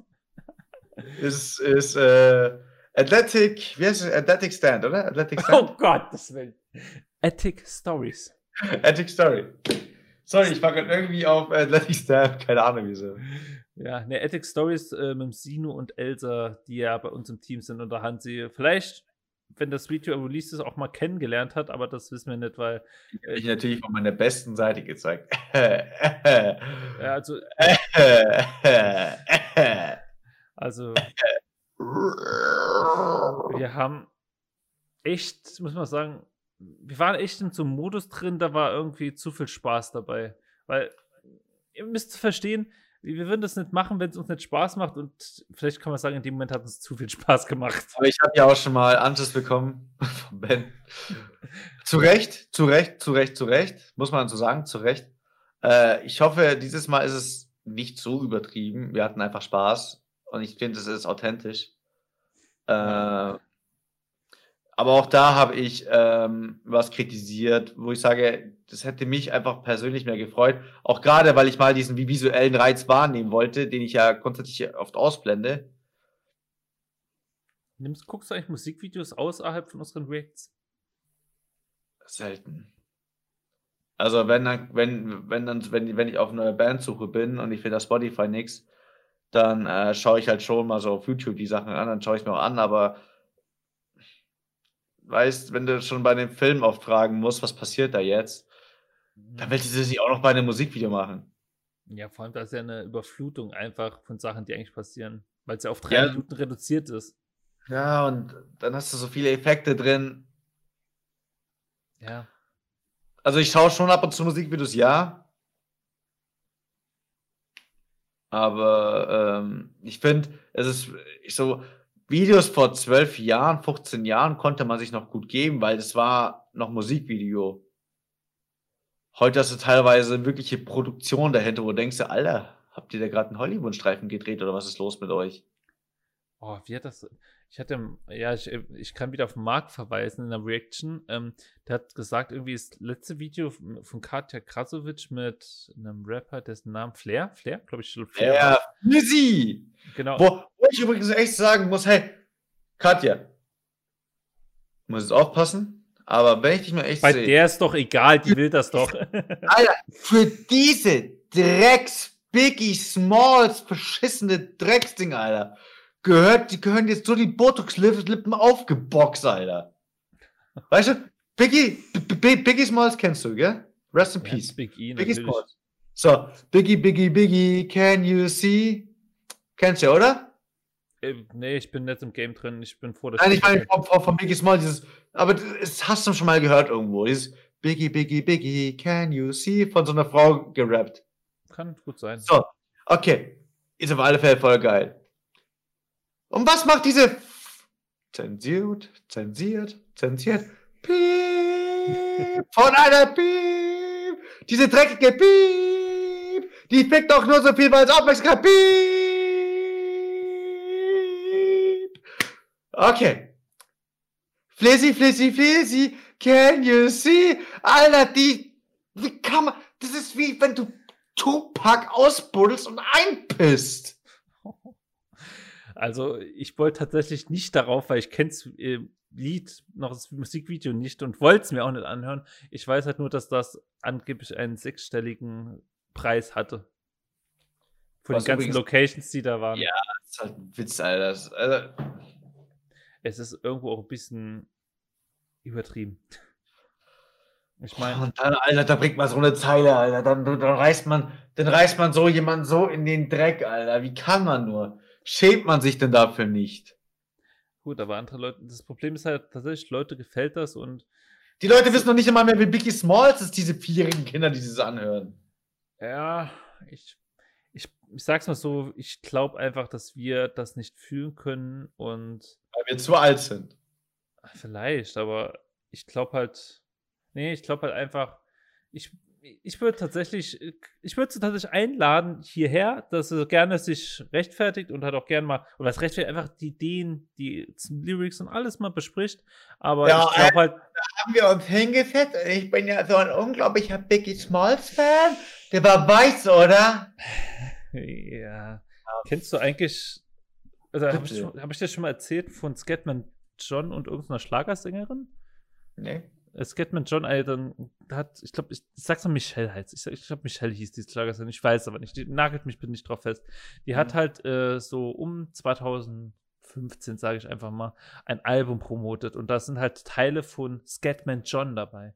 ist, ist äh, Athletic, wie heißt es? Athletic Stand, oder? Athletic Stand. Oh Gott, das will. Attic Stories. *laughs* Attic Story. Sorry, ich war gerade irgendwie auf Athletic Stand, *laughs* keine Ahnung wieso. Ja, ne, Attic Stories äh, mit Sino und Elsa, die ja bei uns im Team sind und da haben sie vielleicht, wenn das Video released ist, auch mal kennengelernt hat, aber das wissen wir nicht, weil. Äh, ich natürlich von meiner besten Seite gezeigt. *laughs* ja, also. Also, wir haben echt, muss man sagen, wir waren echt in so einem Modus drin, da war irgendwie zu viel Spaß dabei. Weil, ihr müsst verstehen, wir würden das nicht machen, wenn es uns nicht Spaß macht und vielleicht kann man sagen, in dem Moment hat es zu viel Spaß gemacht. Aber ich habe ja auch schon mal Anschluss bekommen *laughs* von Ben. zu Recht, zu Recht, zu Recht, zu Recht, muss man so sagen, zu Recht. Äh, ich hoffe, dieses Mal ist es nicht so übertrieben. Wir hatten einfach Spaß und ich finde, es ist authentisch. Äh, aber auch da habe ich ähm, was kritisiert, wo ich sage, das hätte mich einfach persönlich mehr gefreut. Auch gerade, weil ich mal diesen visuellen Reiz wahrnehmen wollte, den ich ja grundsätzlich oft ausblende. Nimmst, guckst du eigentlich Musikvideos außerhalb von unseren Reacts? Selten. Also wenn wenn, wenn, dann, wenn, wenn ich auf eine Bandsuche bin und ich finde das Spotify nichts, dann äh, schaue ich halt schon mal so auf YouTube die Sachen an, dann schaue ich mir auch an, aber weißt, wenn du schon bei dem Film oft fragen musst, was passiert da jetzt, dann willst du das nicht auch noch bei einem Musikvideo machen. Ja, vor allem, da ist ja eine Überflutung einfach von Sachen, die eigentlich passieren, weil es ja auf drei ja. Minuten reduziert ist. Ja, und dann hast du so viele Effekte drin. Ja. Also ich schaue schon ab und zu Musikvideos, ja. Aber ähm, ich finde, es ist so, Videos vor zwölf Jahren, 15 Jahren konnte man sich noch gut geben, weil es war noch Musikvideo. Heute hast du teilweise wirkliche Produktion dahinter, wo du denkst, Alter, habt ihr da gerade einen Hollywood-Streifen gedreht oder was ist los mit euch? Oh, wie hat das. Ich hatte, ja, ich, ich kann wieder auf Mark verweisen in der Reaction. Ähm, der hat gesagt, irgendwie das letzte Video von Katja Krasovic mit einem Rapper, dessen Namen Flair, Flair, glaube ich, Flair. Ja, Lizzy! Genau. Wo, wo ich übrigens echt sagen muss, hey, Katja, muss jetzt aufpassen, aber wenn ich dich mal echt Bei sehe, der ist doch egal, die will das doch. *laughs* Alter, für diese Drecks Biggie Smalls verschissene Drecksding, Alter gehört, die gehören jetzt so die Botox-Lippen aufgeboxt, Alter. Weißt du, Biggie, Biggie Smalls kennst du, gell? Rest in ja, Peace. Big e, Biggie Smalls. So, Biggie, Biggie, Biggie, can you see? Kennst du, oder? Äh, nee, ich bin nicht im Game drin. Ich bin froh, dass Nein, ich meine von, von, von, Biggie Smalls, dieses, aber das hast du schon mal gehört irgendwo. Dieses Biggie, Biggie, Biggie, can you see? Von so einer Frau gerappt. Kann gut sein. So, okay. Ist auf alle Fälle voll geil. Und was macht diese zensiert, zensiert, zensiert, piep, von einer piep, diese dreckige piep, die fickt doch nur so viel, weil es Aufmerksamkeit piep. Okay. Flizzy, Flizzy, Flizzy, can you see? Alter, die, wie kann man, das ist wie wenn du Tupac ausbuddelst und einpisst. Also ich wollte tatsächlich nicht darauf, weil ich kenne das äh, Lied, noch das Musikvideo nicht und wollte es mir auch nicht anhören. Ich weiß halt nur, dass das angeblich einen sechsstelligen Preis hatte. Von Was den ganzen übrigens, Locations, die da waren. Ja, das ist halt ein Witz, Alter. Also es ist irgendwo auch ein bisschen übertrieben. Ich meine. Und dann, Alter, da bringt man so eine Zeile, Alter. Dann, dann reißt man, dann reißt man so jemanden so in den Dreck, Alter. Wie kann man nur? Schämt man sich denn dafür nicht? Gut, aber andere Leute, das Problem ist halt tatsächlich, Leute gefällt das und. Die Leute wissen noch nicht einmal mehr, wie Biggie Smalls ist, diese vierjährigen Kinder, die das anhören. Ja, ich, ich, ich sag's mal so, ich glaube einfach, dass wir das nicht fühlen können und. Weil wir zu alt sind. Vielleicht, aber ich glaube halt. Nee, ich glaube halt einfach, ich, ich würde tatsächlich, ich würde sie tatsächlich einladen hierher, dass sie gerne sich rechtfertigt und halt auch gerne mal, oder das rechtfertigt einfach die Ideen, die Lyrics und alles mal bespricht. Aber ja, ich glaube halt. Da haben wir uns hingesetzt und ich bin ja so ein unglaublicher Biggie Smalls Fan. Der war weiß, oder? ja. Kennst du eigentlich, also habe ich, hab ich dir schon mal erzählt von Scatman John und irgendeiner Schlagersängerin? Nee. Scatman John Alden hat, ich glaube, ich, ich sag's mal Michelle heißt. Ich, ich glaube, Michelle hieß die Schlagerin. Ich weiß aber nicht. Die nagelt mich bitte nicht drauf fest. Die mhm. hat halt äh, so um 2015, sage ich einfach mal, ein Album promotet. Und da sind halt Teile von Scatman John dabei.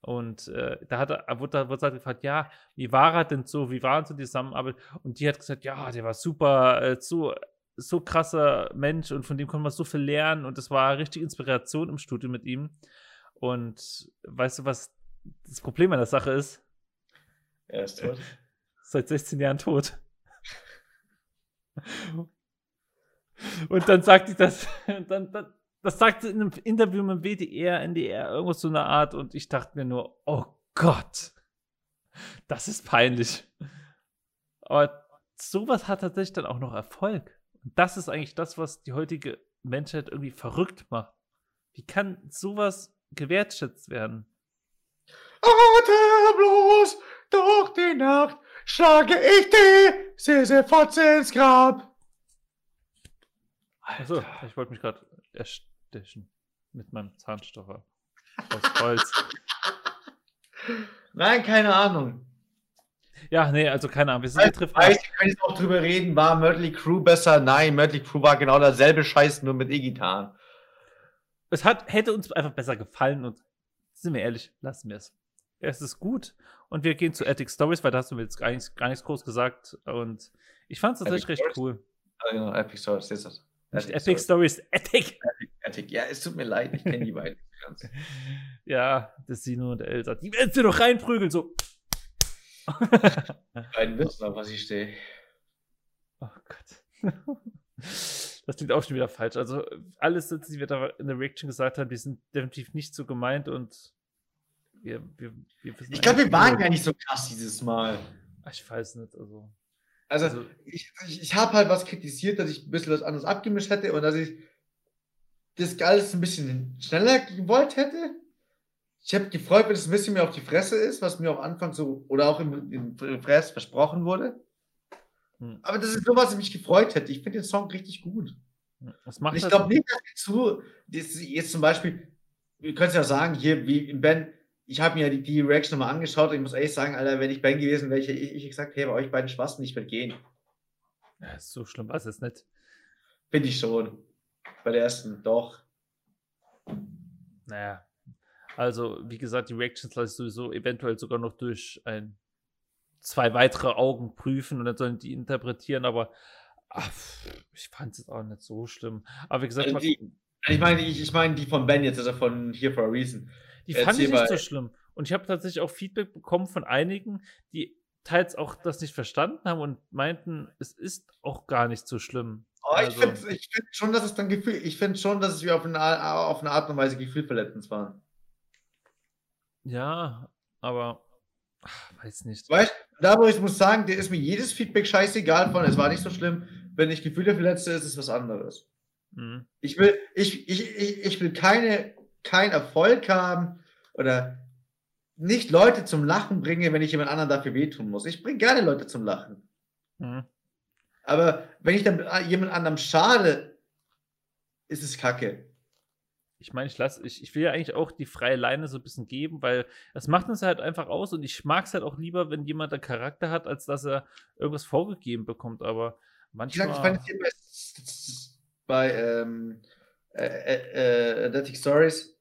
Und äh, da hat er, wurde, da wurde halt gefragt, ja, wie war er denn so, wie waren so die Zusammenarbeit? Und die hat gesagt, ja, der war super, äh, so, so krasser Mensch und von dem konnte man so viel lernen und das war richtig Inspiration im Studio mit ihm. Und weißt du, was das Problem an der Sache ist? Er ist tot. *laughs* Seit 16 Jahren tot. Und dann sagt ich das, *laughs* dann, dann, das sagt sie in einem Interview mit dem WDR, NDR, irgendwas so eine Art. Und ich dachte mir nur, oh Gott, das ist peinlich. Aber sowas hat tatsächlich dann auch noch Erfolg. Und das ist eigentlich das, was die heutige Menschheit irgendwie verrückt macht. Wie kann sowas gewertschätzt werden. Atemlos durch die Nacht schlage ich die Sisyphotze ins Grab. Achso, ich wollte mich gerade erstechen mit meinem Zahnstocher aus Holz. *laughs* Nein, keine Ahnung. Ja, nee, also keine Ahnung. Wir sind also, weiß, ich kann jetzt auch drüber reden, war Mötley Crew besser? Nein, Mötley Crew war genau derselbe Scheiß, nur mit E-Gitarren es hat, hätte uns einfach besser gefallen und sind wir ehrlich, lassen wir es. Es ist gut und wir gehen zu Attic Stories, weil da hast du mir jetzt gar nichts, gar nichts groß gesagt und ich fand es tatsächlich recht Stories? cool. Ah, genau, Epic Stories, ist das. Nicht Epic Stories, Attic. Attic. Ja, es tut mir leid, ich kenne die beiden ganz. *laughs* ja, das Sino und Elsa, die werden sie doch reinprügeln, so. die beiden wissen auf was ich stehe. Oh Gott. *laughs* Das klingt auch schon wieder falsch. Also alles, was wir da in der Reaction gesagt haben, die sind definitiv nicht so gemeint und wir, wir, wir Ich glaube, wir waren gar nicht so krass dieses Mal. Ach, ich weiß nicht, also. Also, also ich, ich, ich habe halt was kritisiert, dass ich ein bisschen was anderes abgemischt hätte und dass ich das alles ein bisschen schneller gewollt hätte. Ich habe gefreut, wenn es ein bisschen mehr auf die Fresse ist, was mir am Anfang so oder auch im, im, im Fress versprochen wurde. Hm. Aber das ist nur, was ich mich gefreut hätte. Ich finde den Song richtig gut. Was macht ich glaube nicht, dass wir zu, das jetzt zum Beispiel, wir können es ja sagen, hier wie in Ben, ich habe mir die, die Reaction nochmal angeschaut und ich muss ehrlich sagen, Alter, wenn ich Ben gewesen wäre, ich, ich gesagt, hey, bei euch beiden Spaß nicht will gehen. Ja, so schlimm war es nicht. Finde ich schon. Bei der ersten, doch. Naja. Also, wie gesagt, die Reactions lasse ich sowieso eventuell sogar noch durch ein, zwei weitere Augen prüfen und dann sollen die interpretieren, aber ach, ich fand es jetzt auch nicht so schlimm. Aber wie gesagt, also die, ich meine, ich, ich meine die von Ben jetzt, also von Here for a Reason. Die fand ich nicht so schlimm. Und ich habe tatsächlich auch Feedback bekommen von einigen, die teils auch das nicht verstanden haben und meinten, es ist auch gar nicht so schlimm. Oh, also, ich finde find schon, dass es dann Gefühl, ich finde schon, dass es wie auf eine, auf eine Art und Weise gefühlverletzend war. Ja, aber ach, weiß nicht. Weißt da wo ich muss sagen, dir ist mir jedes Feedback scheißegal von, es war nicht so schlimm. Wenn ich Gefühle verletze, ist es was anderes. Mhm. Ich will, ich, ich, ich, ich will keine, keinen Erfolg haben oder nicht Leute zum Lachen bringe, wenn ich jemand anderen dafür wehtun muss. Ich bringe gerne Leute zum Lachen. Mhm. Aber wenn ich dann jemand anderem schade, ist es kacke. Ich meine, ich lasse, ich, ich will ja eigentlich auch die freie Leine so ein bisschen geben, weil es macht uns halt einfach aus und ich mag es halt auch lieber, wenn jemand einen Charakter hat, als dass er irgendwas vorgegeben bekommt. Aber manchmal. Ich fand es bei, bei ähm, äh, äh, Athletic Stories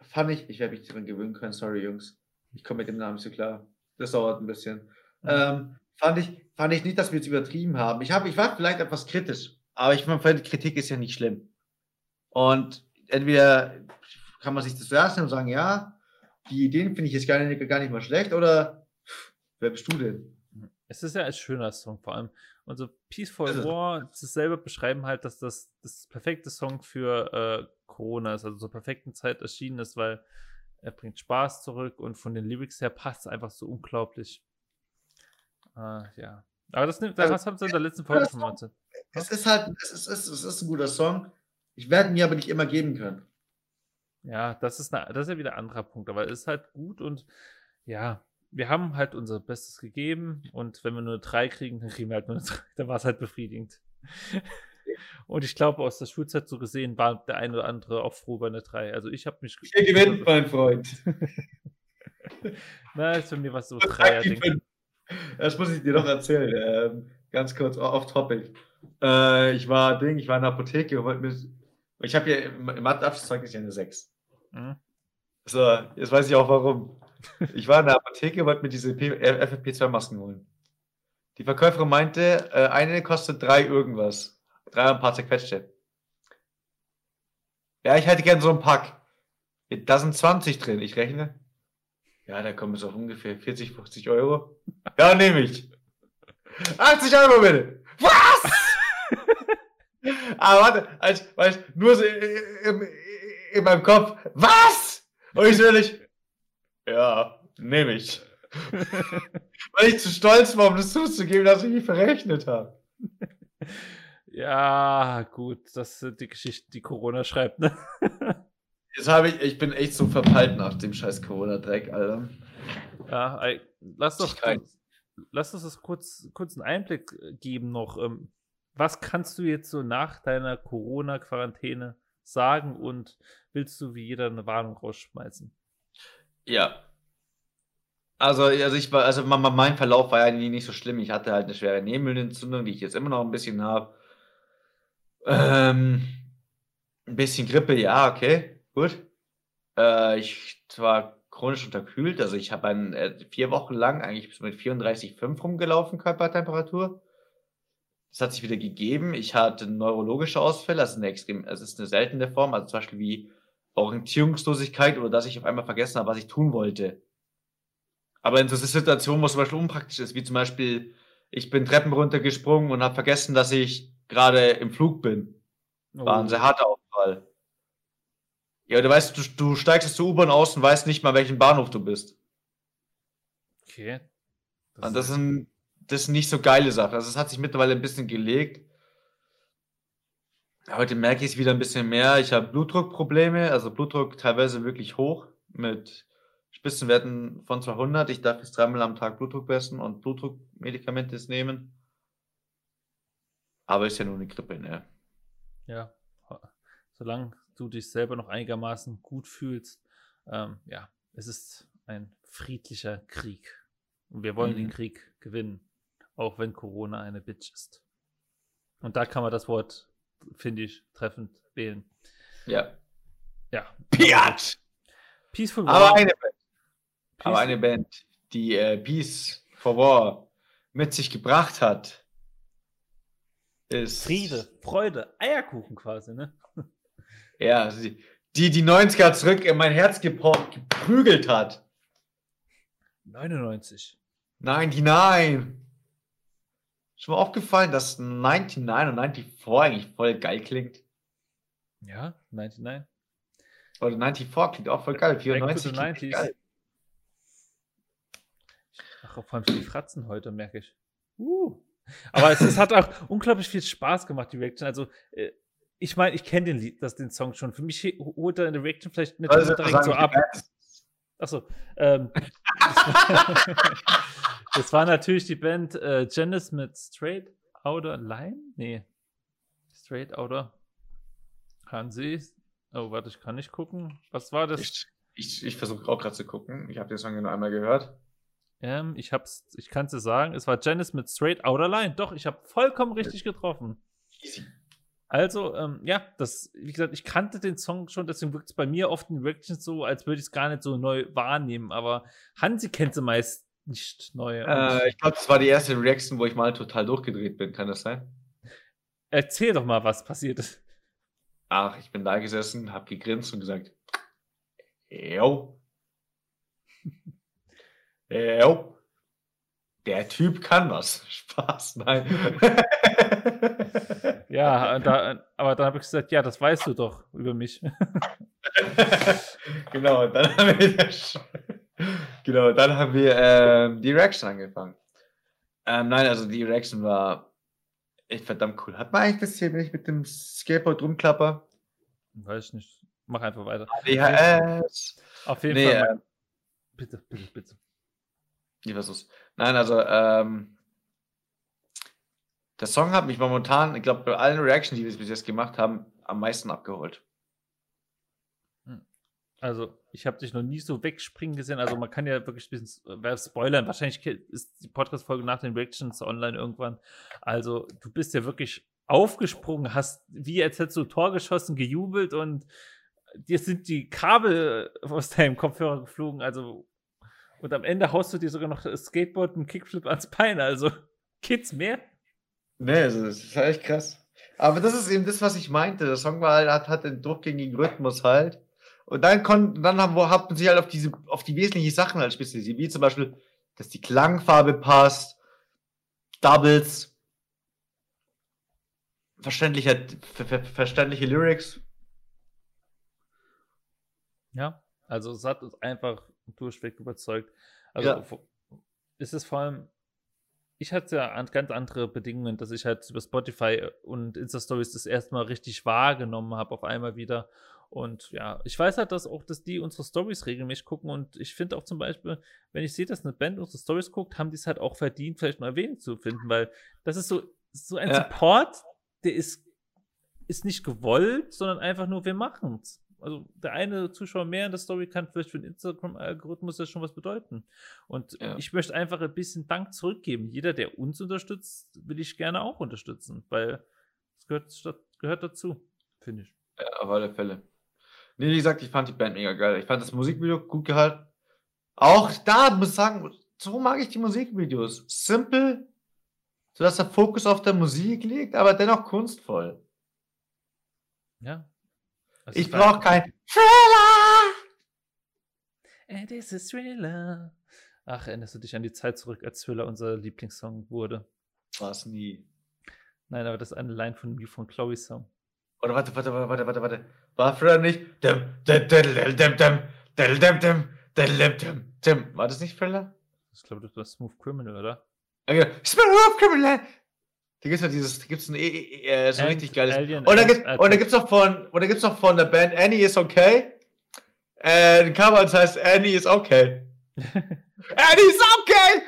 fand ich, ich werde mich daran gewöhnen können, sorry Jungs. Ich komme mit dem Namen so klar. Das dauert ein bisschen. Mhm. Ähm, fand, ich, fand ich nicht, dass wir jetzt übertrieben haben. Ich, hab, ich war vielleicht etwas kritisch, aber ich meine, Kritik ist ja nicht schlimm. Und entweder kann man sich das zuerst nehmen und sagen, ja, die Ideen finde ich jetzt gar nicht, gar nicht mal schlecht, oder wer bist du denn? Es ist ja ein schöner Song, vor allem. Und so Peaceful also, War, das selber beschreiben halt, dass das das perfekte Song für äh, Corona ist, also zur perfekten Zeit erschienen ist, weil er bringt Spaß zurück und von den Lyrics her passt es einfach so unglaublich. Äh, ja. Aber das, nimmt, das also, haben sie in der letzten Folge schon mal. Es ist halt, es ist, es ist, es ist ein guter Song. Ich werde mir aber nicht immer geben können. Ja, das ist, eine, das ist ja wieder ein anderer Punkt, aber es ist halt gut und ja, wir haben halt unser Bestes gegeben und wenn wir nur drei kriegen, dann kriegen wir halt nur *laughs* drei. Dann war es halt befriedigend. *laughs* Und ich glaube, aus der Schulzeit so gesehen war der eine oder andere auch froh bei einer 3. Also ich habe mich. Hier gewinnt, mein Freund. *laughs* Na, für mir war es so 3 Das muss ich dir noch erzählen. Ähm, ganz kurz off topic. Äh, ich war Ding, ich war in der Apotheke und wollte mir. Ich habe hier im Mathe-Abschlusszeugnis ja eine 6. Mhm. So, jetzt weiß ich auch warum. Ich war in der Apotheke und wollte mir diese FFP2-Masken holen. Die Verkäuferin meinte, äh, eine kostet 3 irgendwas. Drei ein paar zerquetschte. Ja, ich hätte gern so ein Pack. Da sind 20 drin, ich rechne. Ja, da kommen es auf ungefähr 40, 50 Euro. Ja, nehme ich. 80 Euro bitte. Was? *laughs* Aber warte, als, weißt, nur so in, in, meinem Kopf. Was? Und ich so ehrlich, ja, nehme ich. *laughs* Weil ich zu stolz war, um das zuzugeben, dass ich mich verrechnet habe. Ja, gut, das sind die Geschichten, die Corona schreibt, ne? Jetzt habe ich, ich bin echt so verpeilt nach dem scheiß Corona-Dreck, Alter. Ja, ey, lass doch, lass uns das kurz, kurz einen Einblick geben noch. Ähm, was kannst du jetzt so nach deiner Corona-Quarantäne sagen und willst du wie jeder eine Warnung rausschmeißen? Ja. Also, also ich war, also mein Verlauf war ja nicht so schlimm. Ich hatte halt eine schwere Nebenhöhlenentzündung, die ich jetzt immer noch ein bisschen habe. Ähm, ein bisschen Grippe, ja, okay, gut. Äh, ich war chronisch unterkühlt, also ich habe äh, vier Wochen lang eigentlich mit 34,5 rumgelaufen, Körpertemperatur. Das hat sich wieder gegeben. Ich hatte neurologische Ausfälle, das ist eine extrem, es ist eine seltene Form, also zum Beispiel wie Orientierungslosigkeit oder dass ich auf einmal vergessen habe, was ich tun wollte. Aber in so Situationen, wo es zum Beispiel unpraktisch ist, wie zum Beispiel, ich bin Treppen runtergesprungen und habe vergessen, dass ich gerade im Flug bin. War ein oh. sehr harter Aufprall. Ja, du weißt, du, du steigst zur U-Bahn aus und weißt nicht mal, welchen Bahnhof du bist. Okay. Das, und das sind, das nicht so geile Sachen. Also es hat sich mittlerweile ein bisschen gelegt. Heute merke ich es wieder ein bisschen mehr. Ich habe Blutdruckprobleme, also Blutdruck teilweise wirklich hoch mit Spitzenwerten von 200. Ich darf jetzt dreimal am Tag Blutdruck messen und Blutdruckmedikamente nehmen. Aber ist ja nur eine Grippe, ne? Ja, solange du dich selber noch einigermaßen gut fühlst, ähm, ja, es ist ein friedlicher Krieg. Und wir wollen mhm. den Krieg gewinnen, auch wenn Corona eine Bitch ist. Und da kann man das Wort, finde ich, treffend wählen. Ja. Ja. Piat! Peaceful War. Aber eine Band, Peaceful. aber eine Band die äh, Peace for War mit sich gebracht hat, ist. Friede, Freude, Eierkuchen quasi, ne? *laughs* Ja, die die 90er zurück in mein Herz geprügelt hat. 99. 99. Schon mal aufgefallen, dass 99 und 94 eigentlich voll geil klingt? Ja, 99. Oder 94 klingt auch voll geil. 94 klingt geil. Ach, vor allem die Fratzen heute, merke ich. Uh. Aber es, es, hat auch unglaublich viel Spaß gemacht, die Reaction. Also, äh, ich meine, ich kenne den Lied, das, den Song schon. Für mich holt er in der Reaction vielleicht nicht also, direkt so ab. Achso. Ähm, *laughs* *laughs* das, war, natürlich die Band äh, Janice mit Straight Outer Line? Nee. Straight Outer. Hansi. Oh, warte, ich kann nicht gucken. Was war das? Ich, ich, ich versuche auch gerade zu gucken. Ich habe den Song nur einmal gehört. Ähm, ich hab's, ich kann es dir sagen, es war Janice mit Straight Outer Line. Doch, ich habe vollkommen richtig getroffen. Easy. Also, ähm, ja, das, wie gesagt, ich kannte den Song schon, deswegen wirkt es bei mir oft in Reactions so, als würde ich es gar nicht so neu wahrnehmen. Aber Hansi kennt sie meist nicht neu. Äh, ich glaube, das war die erste Reaction, wo ich mal total durchgedreht bin. Kann das sein? Erzähl doch mal, was passiert ist. Ach, ich bin da gesessen, hab gegrinst und gesagt, yo. *laughs* yo. Der Typ kann was. *laughs* Spaß, nein. *laughs* Ja, da, aber dann habe ich gesagt, ja, das weißt du doch über mich. genau, dann haben wir, das, genau, dann haben wir ähm, die Reaction angefangen. Ähm, nein, also die Reaction war echt verdammt cool. Hat man eigentlich das hier, wenn ich mit dem Skateboard rumklapper? Weiß ich nicht. Mach einfach weiter. ADHS. Auf jeden nee, Fall. Äh, bitte, bitte, bitte. Ich versuch's. Nein, also, ähm, der Song hat mich momentan, ich glaube, bei allen Reactions, die wir bis jetzt gemacht haben, am meisten abgeholt. Also, ich habe dich noch nie so wegspringen gesehen. Also, man kann ja wirklich ein bisschen äh, spoilern. Wahrscheinlich ist die Podcast-Folge nach den Reactions online irgendwann. Also, du bist ja wirklich aufgesprungen, hast wie als hättest du Tor geschossen, gejubelt und dir sind die Kabel aus deinem Kopfhörer geflogen. Also, und am Ende haust du dir sogar noch das Skateboard und Kickflip ans Bein. Also, geht's mehr? Nee, das ist echt krass. Aber das ist eben das, was ich meinte. Der Song war halt, hat, hat den durchgängigen Rhythmus halt. Und dann konnten, dann haben, hat man sich halt auf diese, auf die wesentlichen Sachen halt spezialisiert, wie zum Beispiel, dass die Klangfarbe passt, Doubles, verständliche, ver, ver, verständliche Lyrics. Ja, also es hat uns einfach durchweg überzeugt. Also ja. ist es vor allem ich hatte ja ganz andere Bedingungen, dass ich halt über Spotify und Insta-Stories das erste Mal richtig wahrgenommen habe, auf einmal wieder. Und ja, ich weiß halt, dass auch, dass die unsere Stories regelmäßig gucken. Und ich finde auch zum Beispiel, wenn ich sehe, dass eine Band unsere Stories guckt, haben die es halt auch verdient, vielleicht mal erwähnt zu finden, weil das ist so, so ein ja. Support, der ist, ist nicht gewollt, sondern einfach nur, wir machen es also der eine Zuschauer mehr in der Story kann vielleicht für den Instagram-Algorithmus ja schon was bedeuten. Und ja. ich möchte einfach ein bisschen Dank zurückgeben. Jeder, der uns unterstützt, will ich gerne auch unterstützen, weil es gehört, gehört dazu, finde ich. Ja, auf alle Fälle. Nee, wie gesagt, ich fand die Band mega geil. Ich fand das Musikvideo gut gehalten. Auch da muss ich sagen, so mag ich die Musikvideos. Simpel, sodass der Fokus auf der Musik liegt, aber dennoch kunstvoll. Ja, also ich brauche kein Thriller. It is a Thriller. Ach, erinnerst du dich an die Zeit zurück, als Thriller unser Lieblingssong wurde? War es nie. Nein, aber das ist eine Line von von Chloe Song. Oder warte, warte, warte, warte, warte. War Thriller nicht? War das nicht Thriller? Ich glaube, das war Smooth Criminal, oder? Okay. Smooth Criminal! Da gibt's ja dieses, da gibt's ein e e äh, so richtig geiles. Alien, und da Ant, gibt, Ant. und gibt's noch von, und da gibt's noch von der Band Annie is okay. Äh, ein Cover, das heißt Annie is okay. Annie is okay!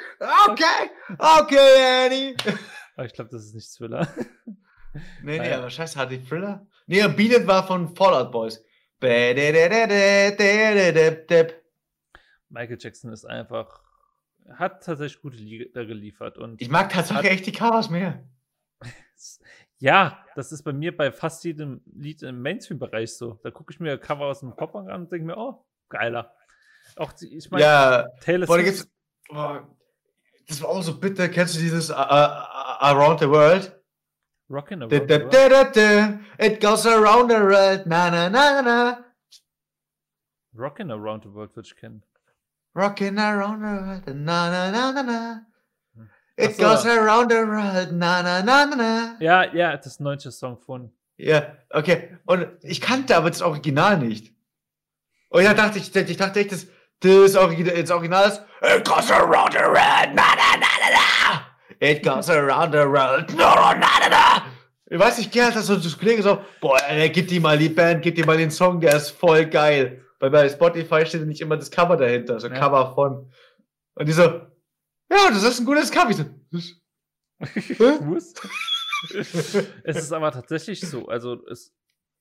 Okay! Okay, Annie! Aber ich glaube, das ist nicht Thriller. Nee, nee, aber scheiße, hatte ich Thriller? Nee, Beat war von Fallout Boys. Michael Jackson ist einfach, hat tatsächlich gute Lieder geliefert. Und ich mag tatsächlich echt die Covers mehr. *laughs* ja, das ist bei mir bei fast jedem Lied im Mainstream-Bereich so. Da gucke ich mir Cover aus dem Pop an und denke mir, oh, geiler. Auch die, ich meine, ja, Taylor Swift. Da das war auch so bitter. Kennst du dieses uh, uh, Around the World? Rockin' Around da, the World. da, da, da. It goes around the world. Na, na, na, na. Rockin' Around the World würde ich kennen. Rocking around the world. Na, na, na, na, na. It so. goes around the world. Na, na, na, na, na. Ja, ja, das ist ein deutsches Song von. Ja, okay. Und ich kannte aber das Original nicht. Und ja, dachte ich, ich dachte echt, das, das, Original, das Original ist It goes around the world, na na na na na. It goes around the world, no na na na. Ich weiß nicht, Gerhard, das so das Kollege so, boah, ey, gib dir mal die Band, gib dir mal den Song, der ist voll geil. Weil bei Spotify steht nicht immer das Cover dahinter, so Ja. Cover von. Und die so, ja, das ist ein gutes Cover. Ich so, *laughs* es ist aber tatsächlich so. Also, es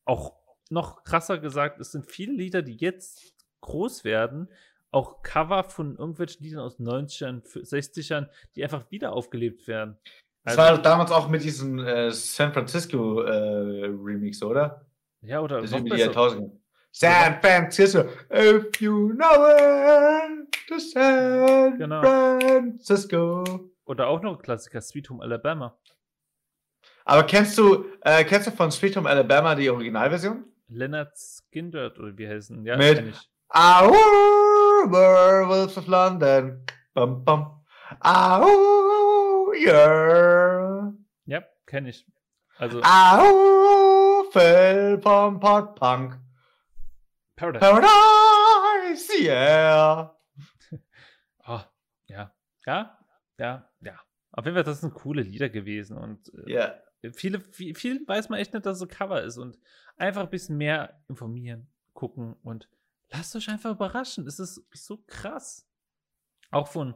auch noch krasser gesagt, es sind viele Lieder, die jetzt groß werden, auch Cover von irgendwelchen Liedern aus den 90ern, 60ern, die einfach wieder aufgelebt werden. Das Also- war doch damals auch mit diesem äh, San Francisco äh, Remix, oder? Ja, oder Das noch die. Jahrtausende. San Francisco, if you know it, to San Genau. Francisco. Oder auch noch ein Klassiker, Sweet Home Alabama. Aber kennst du, äh, kennst du von Sweet Home Alabama die Originalversion? Leonard Skindert, oder wie heißen? Ja, Mit-. Our werewolves of London. Bum, bum. Our, yeah. Ja, kenne ich. Also, Au, fell vom Pop Punk. Paradise. Paradise, yeah. *laughs* Ah, ja. Ja, ja, ja. Auf jeden Fall, das sind coole Lieder gewesen und äh, Ja. viele, viel, viel weiß man echt nicht, dass es ein Cover ist und einfach ein bisschen mehr informieren, gucken und lasst euch einfach überraschen. Es ist so krass. Auch von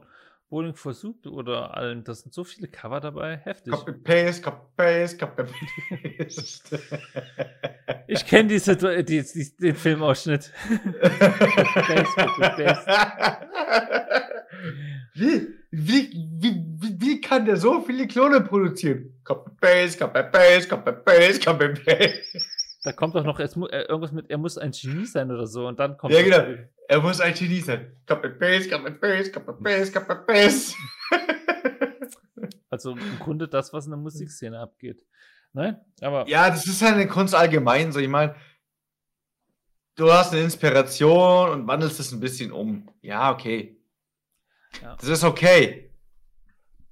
Bowling Soup oder allen, das sind so viele Cover dabei, heftig. Copy paste, copy paste, copy paste. *laughs* Ich kenne diese, die, die, den Filmausschnitt. wie, wie, wie, wie kann der so viele Klone produzieren? Copy paste, copy paste, copy paste, copy paste. Da kommt doch noch es mu- äh, irgendwas mit, er muss ein Genie sein oder so und dann kommt Ja, genau. Er muss ein Genie sein. Copy paste, copy paste, copy paste, copy paste. Also im Grunde das, was in der Musikszene abgeht. Nein, aber Ja, das ist halt eine Kunst allgemein so. Ich meine, du hast eine Inspiration und wandelst es ein bisschen um. Ja, okay. Ja. Das ist okay.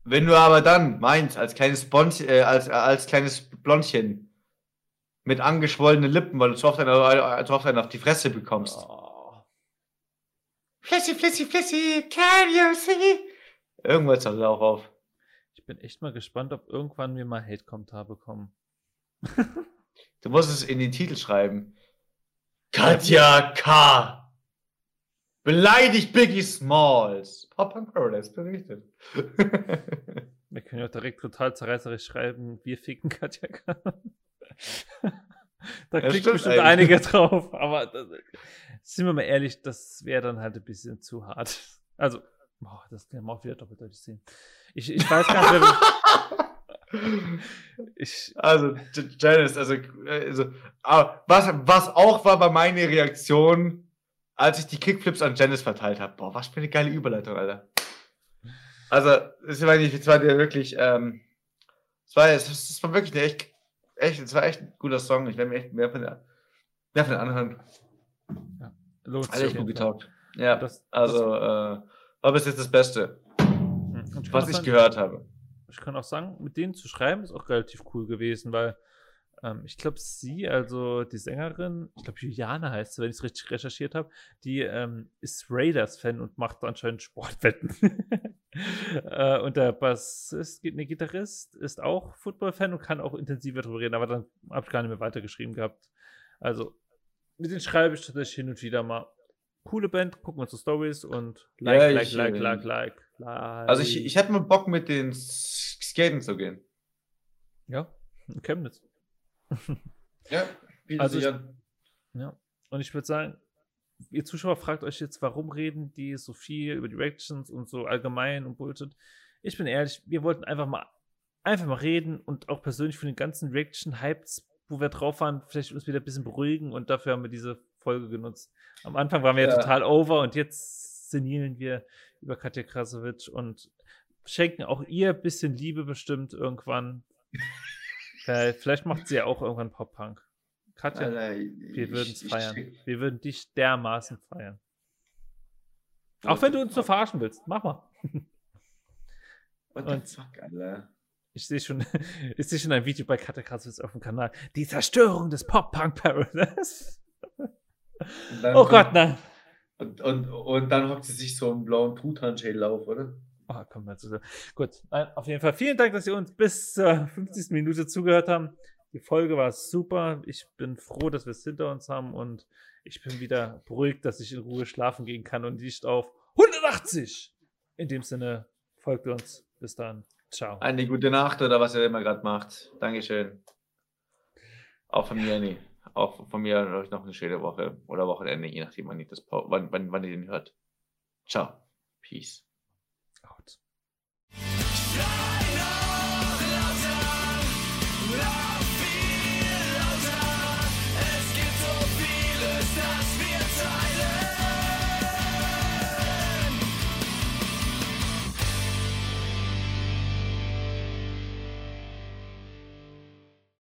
Wenn du aber dann meinst, als kleines Blond, äh, als, äh, als kleines Blondchen mit angeschwollenen Lippen, weil du zu oft einen, äh, zu oft einen auf die Fresse bekommst. Oh, Flissy, flissy, flissy, can you see? Irgendwas hört auch auf. ich bin echt mal gespannt, ob irgendwann wir mal Hate-Kommentar bekommen. Du musst es in den Titel schreiben. Katja K. Beleidigt Biggie Smalls. Pop Punk Paradise berichtet. Wir können ja auch direkt total zerreißerisch schreiben, wir ficken Katja K. da Ja, klickt stimmt bestimmt eigentlich. einige *laughs* drauf, aber das, sind wir mal ehrlich, das wäre dann halt ein bisschen zu hart. Also, boah, das kann man auch wieder doppeldeutig sehen. Ich, ich weiß gar nicht, *laughs* ich, also, Janice, also, äh, also ah, was, was auch war bei meiner Reaktion, als ich die Kickflips an Janice verteilt habe. Boah, was für eine geile Überleitung, Alter. Also, es war nicht, es war dir wirklich, ähm, es war, es, es war wirklich eine echt, echt, es war echt ein guter Song. Ich werde mir echt mehr von der, mehr von anhören. sich echt auf gut getaugt. Ja, Das- also, äh, war bis jetzt das Beste, Hm, kann was ich sagen, gehört habe. ich kann auch sagen, mit denen zu schreiben ist auch relativ cool gewesen, weil Ähm, ich glaube, sie, also die Sängerin, ich glaube, Juliane heißt sie, wenn ich es richtig recherchiert habe, die ähm, ist Raiders-Fan und macht anscheinend Sportwetten. *laughs* äh, und der Bassist, ne, Gitarrist, ist auch Football-Fan und kann auch intensiver darüber reden, aber dann habe ich gar nicht mehr weitergeschrieben gehabt. Also, mit denen schreibe ich tatsächlich hin und wieder mal. Coole Band, gucken wir uns die Stories und like, ja, like, ich, like, like, like, like, Also ich, ich hätte mal Bock mit den Skaten zu gehen. Ja, in Chemnitz. Ja, also ich, ja. Und ich würde sagen, ihr Zuschauer fragt euch jetzt, warum reden die so viel über die Reactions und so allgemein und Bullshit. Ich bin ehrlich, wir wollten einfach mal einfach mal reden und auch persönlich von den ganzen Reaction-Hypes, wo wir drauf waren, vielleicht uns wieder ein bisschen beruhigen und dafür haben wir diese Folge genutzt. Am Anfang waren wir ja, total over und jetzt senilen wir über Katja Krasowitsch und schenken auch ihr ein bisschen Liebe bestimmt irgendwann. *laughs* Vielleicht macht sie ja auch irgendwann Pop-Punk. Katja, Alter, wir würden es feiern. Ich, wir würden dich dermaßen feiern. Auch wenn du uns nur verarschen willst. Mach mal. *laughs* Und fuck, Alter. Ich sehe schon, *laughs* ich sehe schon ein Video bei Katja Kratzwitz auf dem Kanal. Die Zerstörung des Pop-Punk-Paradise. Oh Gott, nein. Und, und, und dann hockt sie sich so einen blauen Truthahn-Schädel auf, oder? Oh, komm mal zu. Gut, Nein, auf jeden Fall vielen Dank, dass ihr uns bis zur 50. Minute zugehört haben. Die Folge war super. Ich bin froh, dass wir es hinter uns haben und ich bin wieder beruhigt, dass ich in Ruhe schlafen gehen kann und nicht auf 180. In dem Sinne, folgt uns. Bis dann. Ciao. Eine gute Nacht oder was ihr immer gerade macht. Dankeschön. Auch von mir, nee. Auch von mir euch noch eine schöne Woche oder Wochenende, je nachdem, wann ihr, das, wann, wann, wann ihr den hört. Ciao. Peace. Yeah!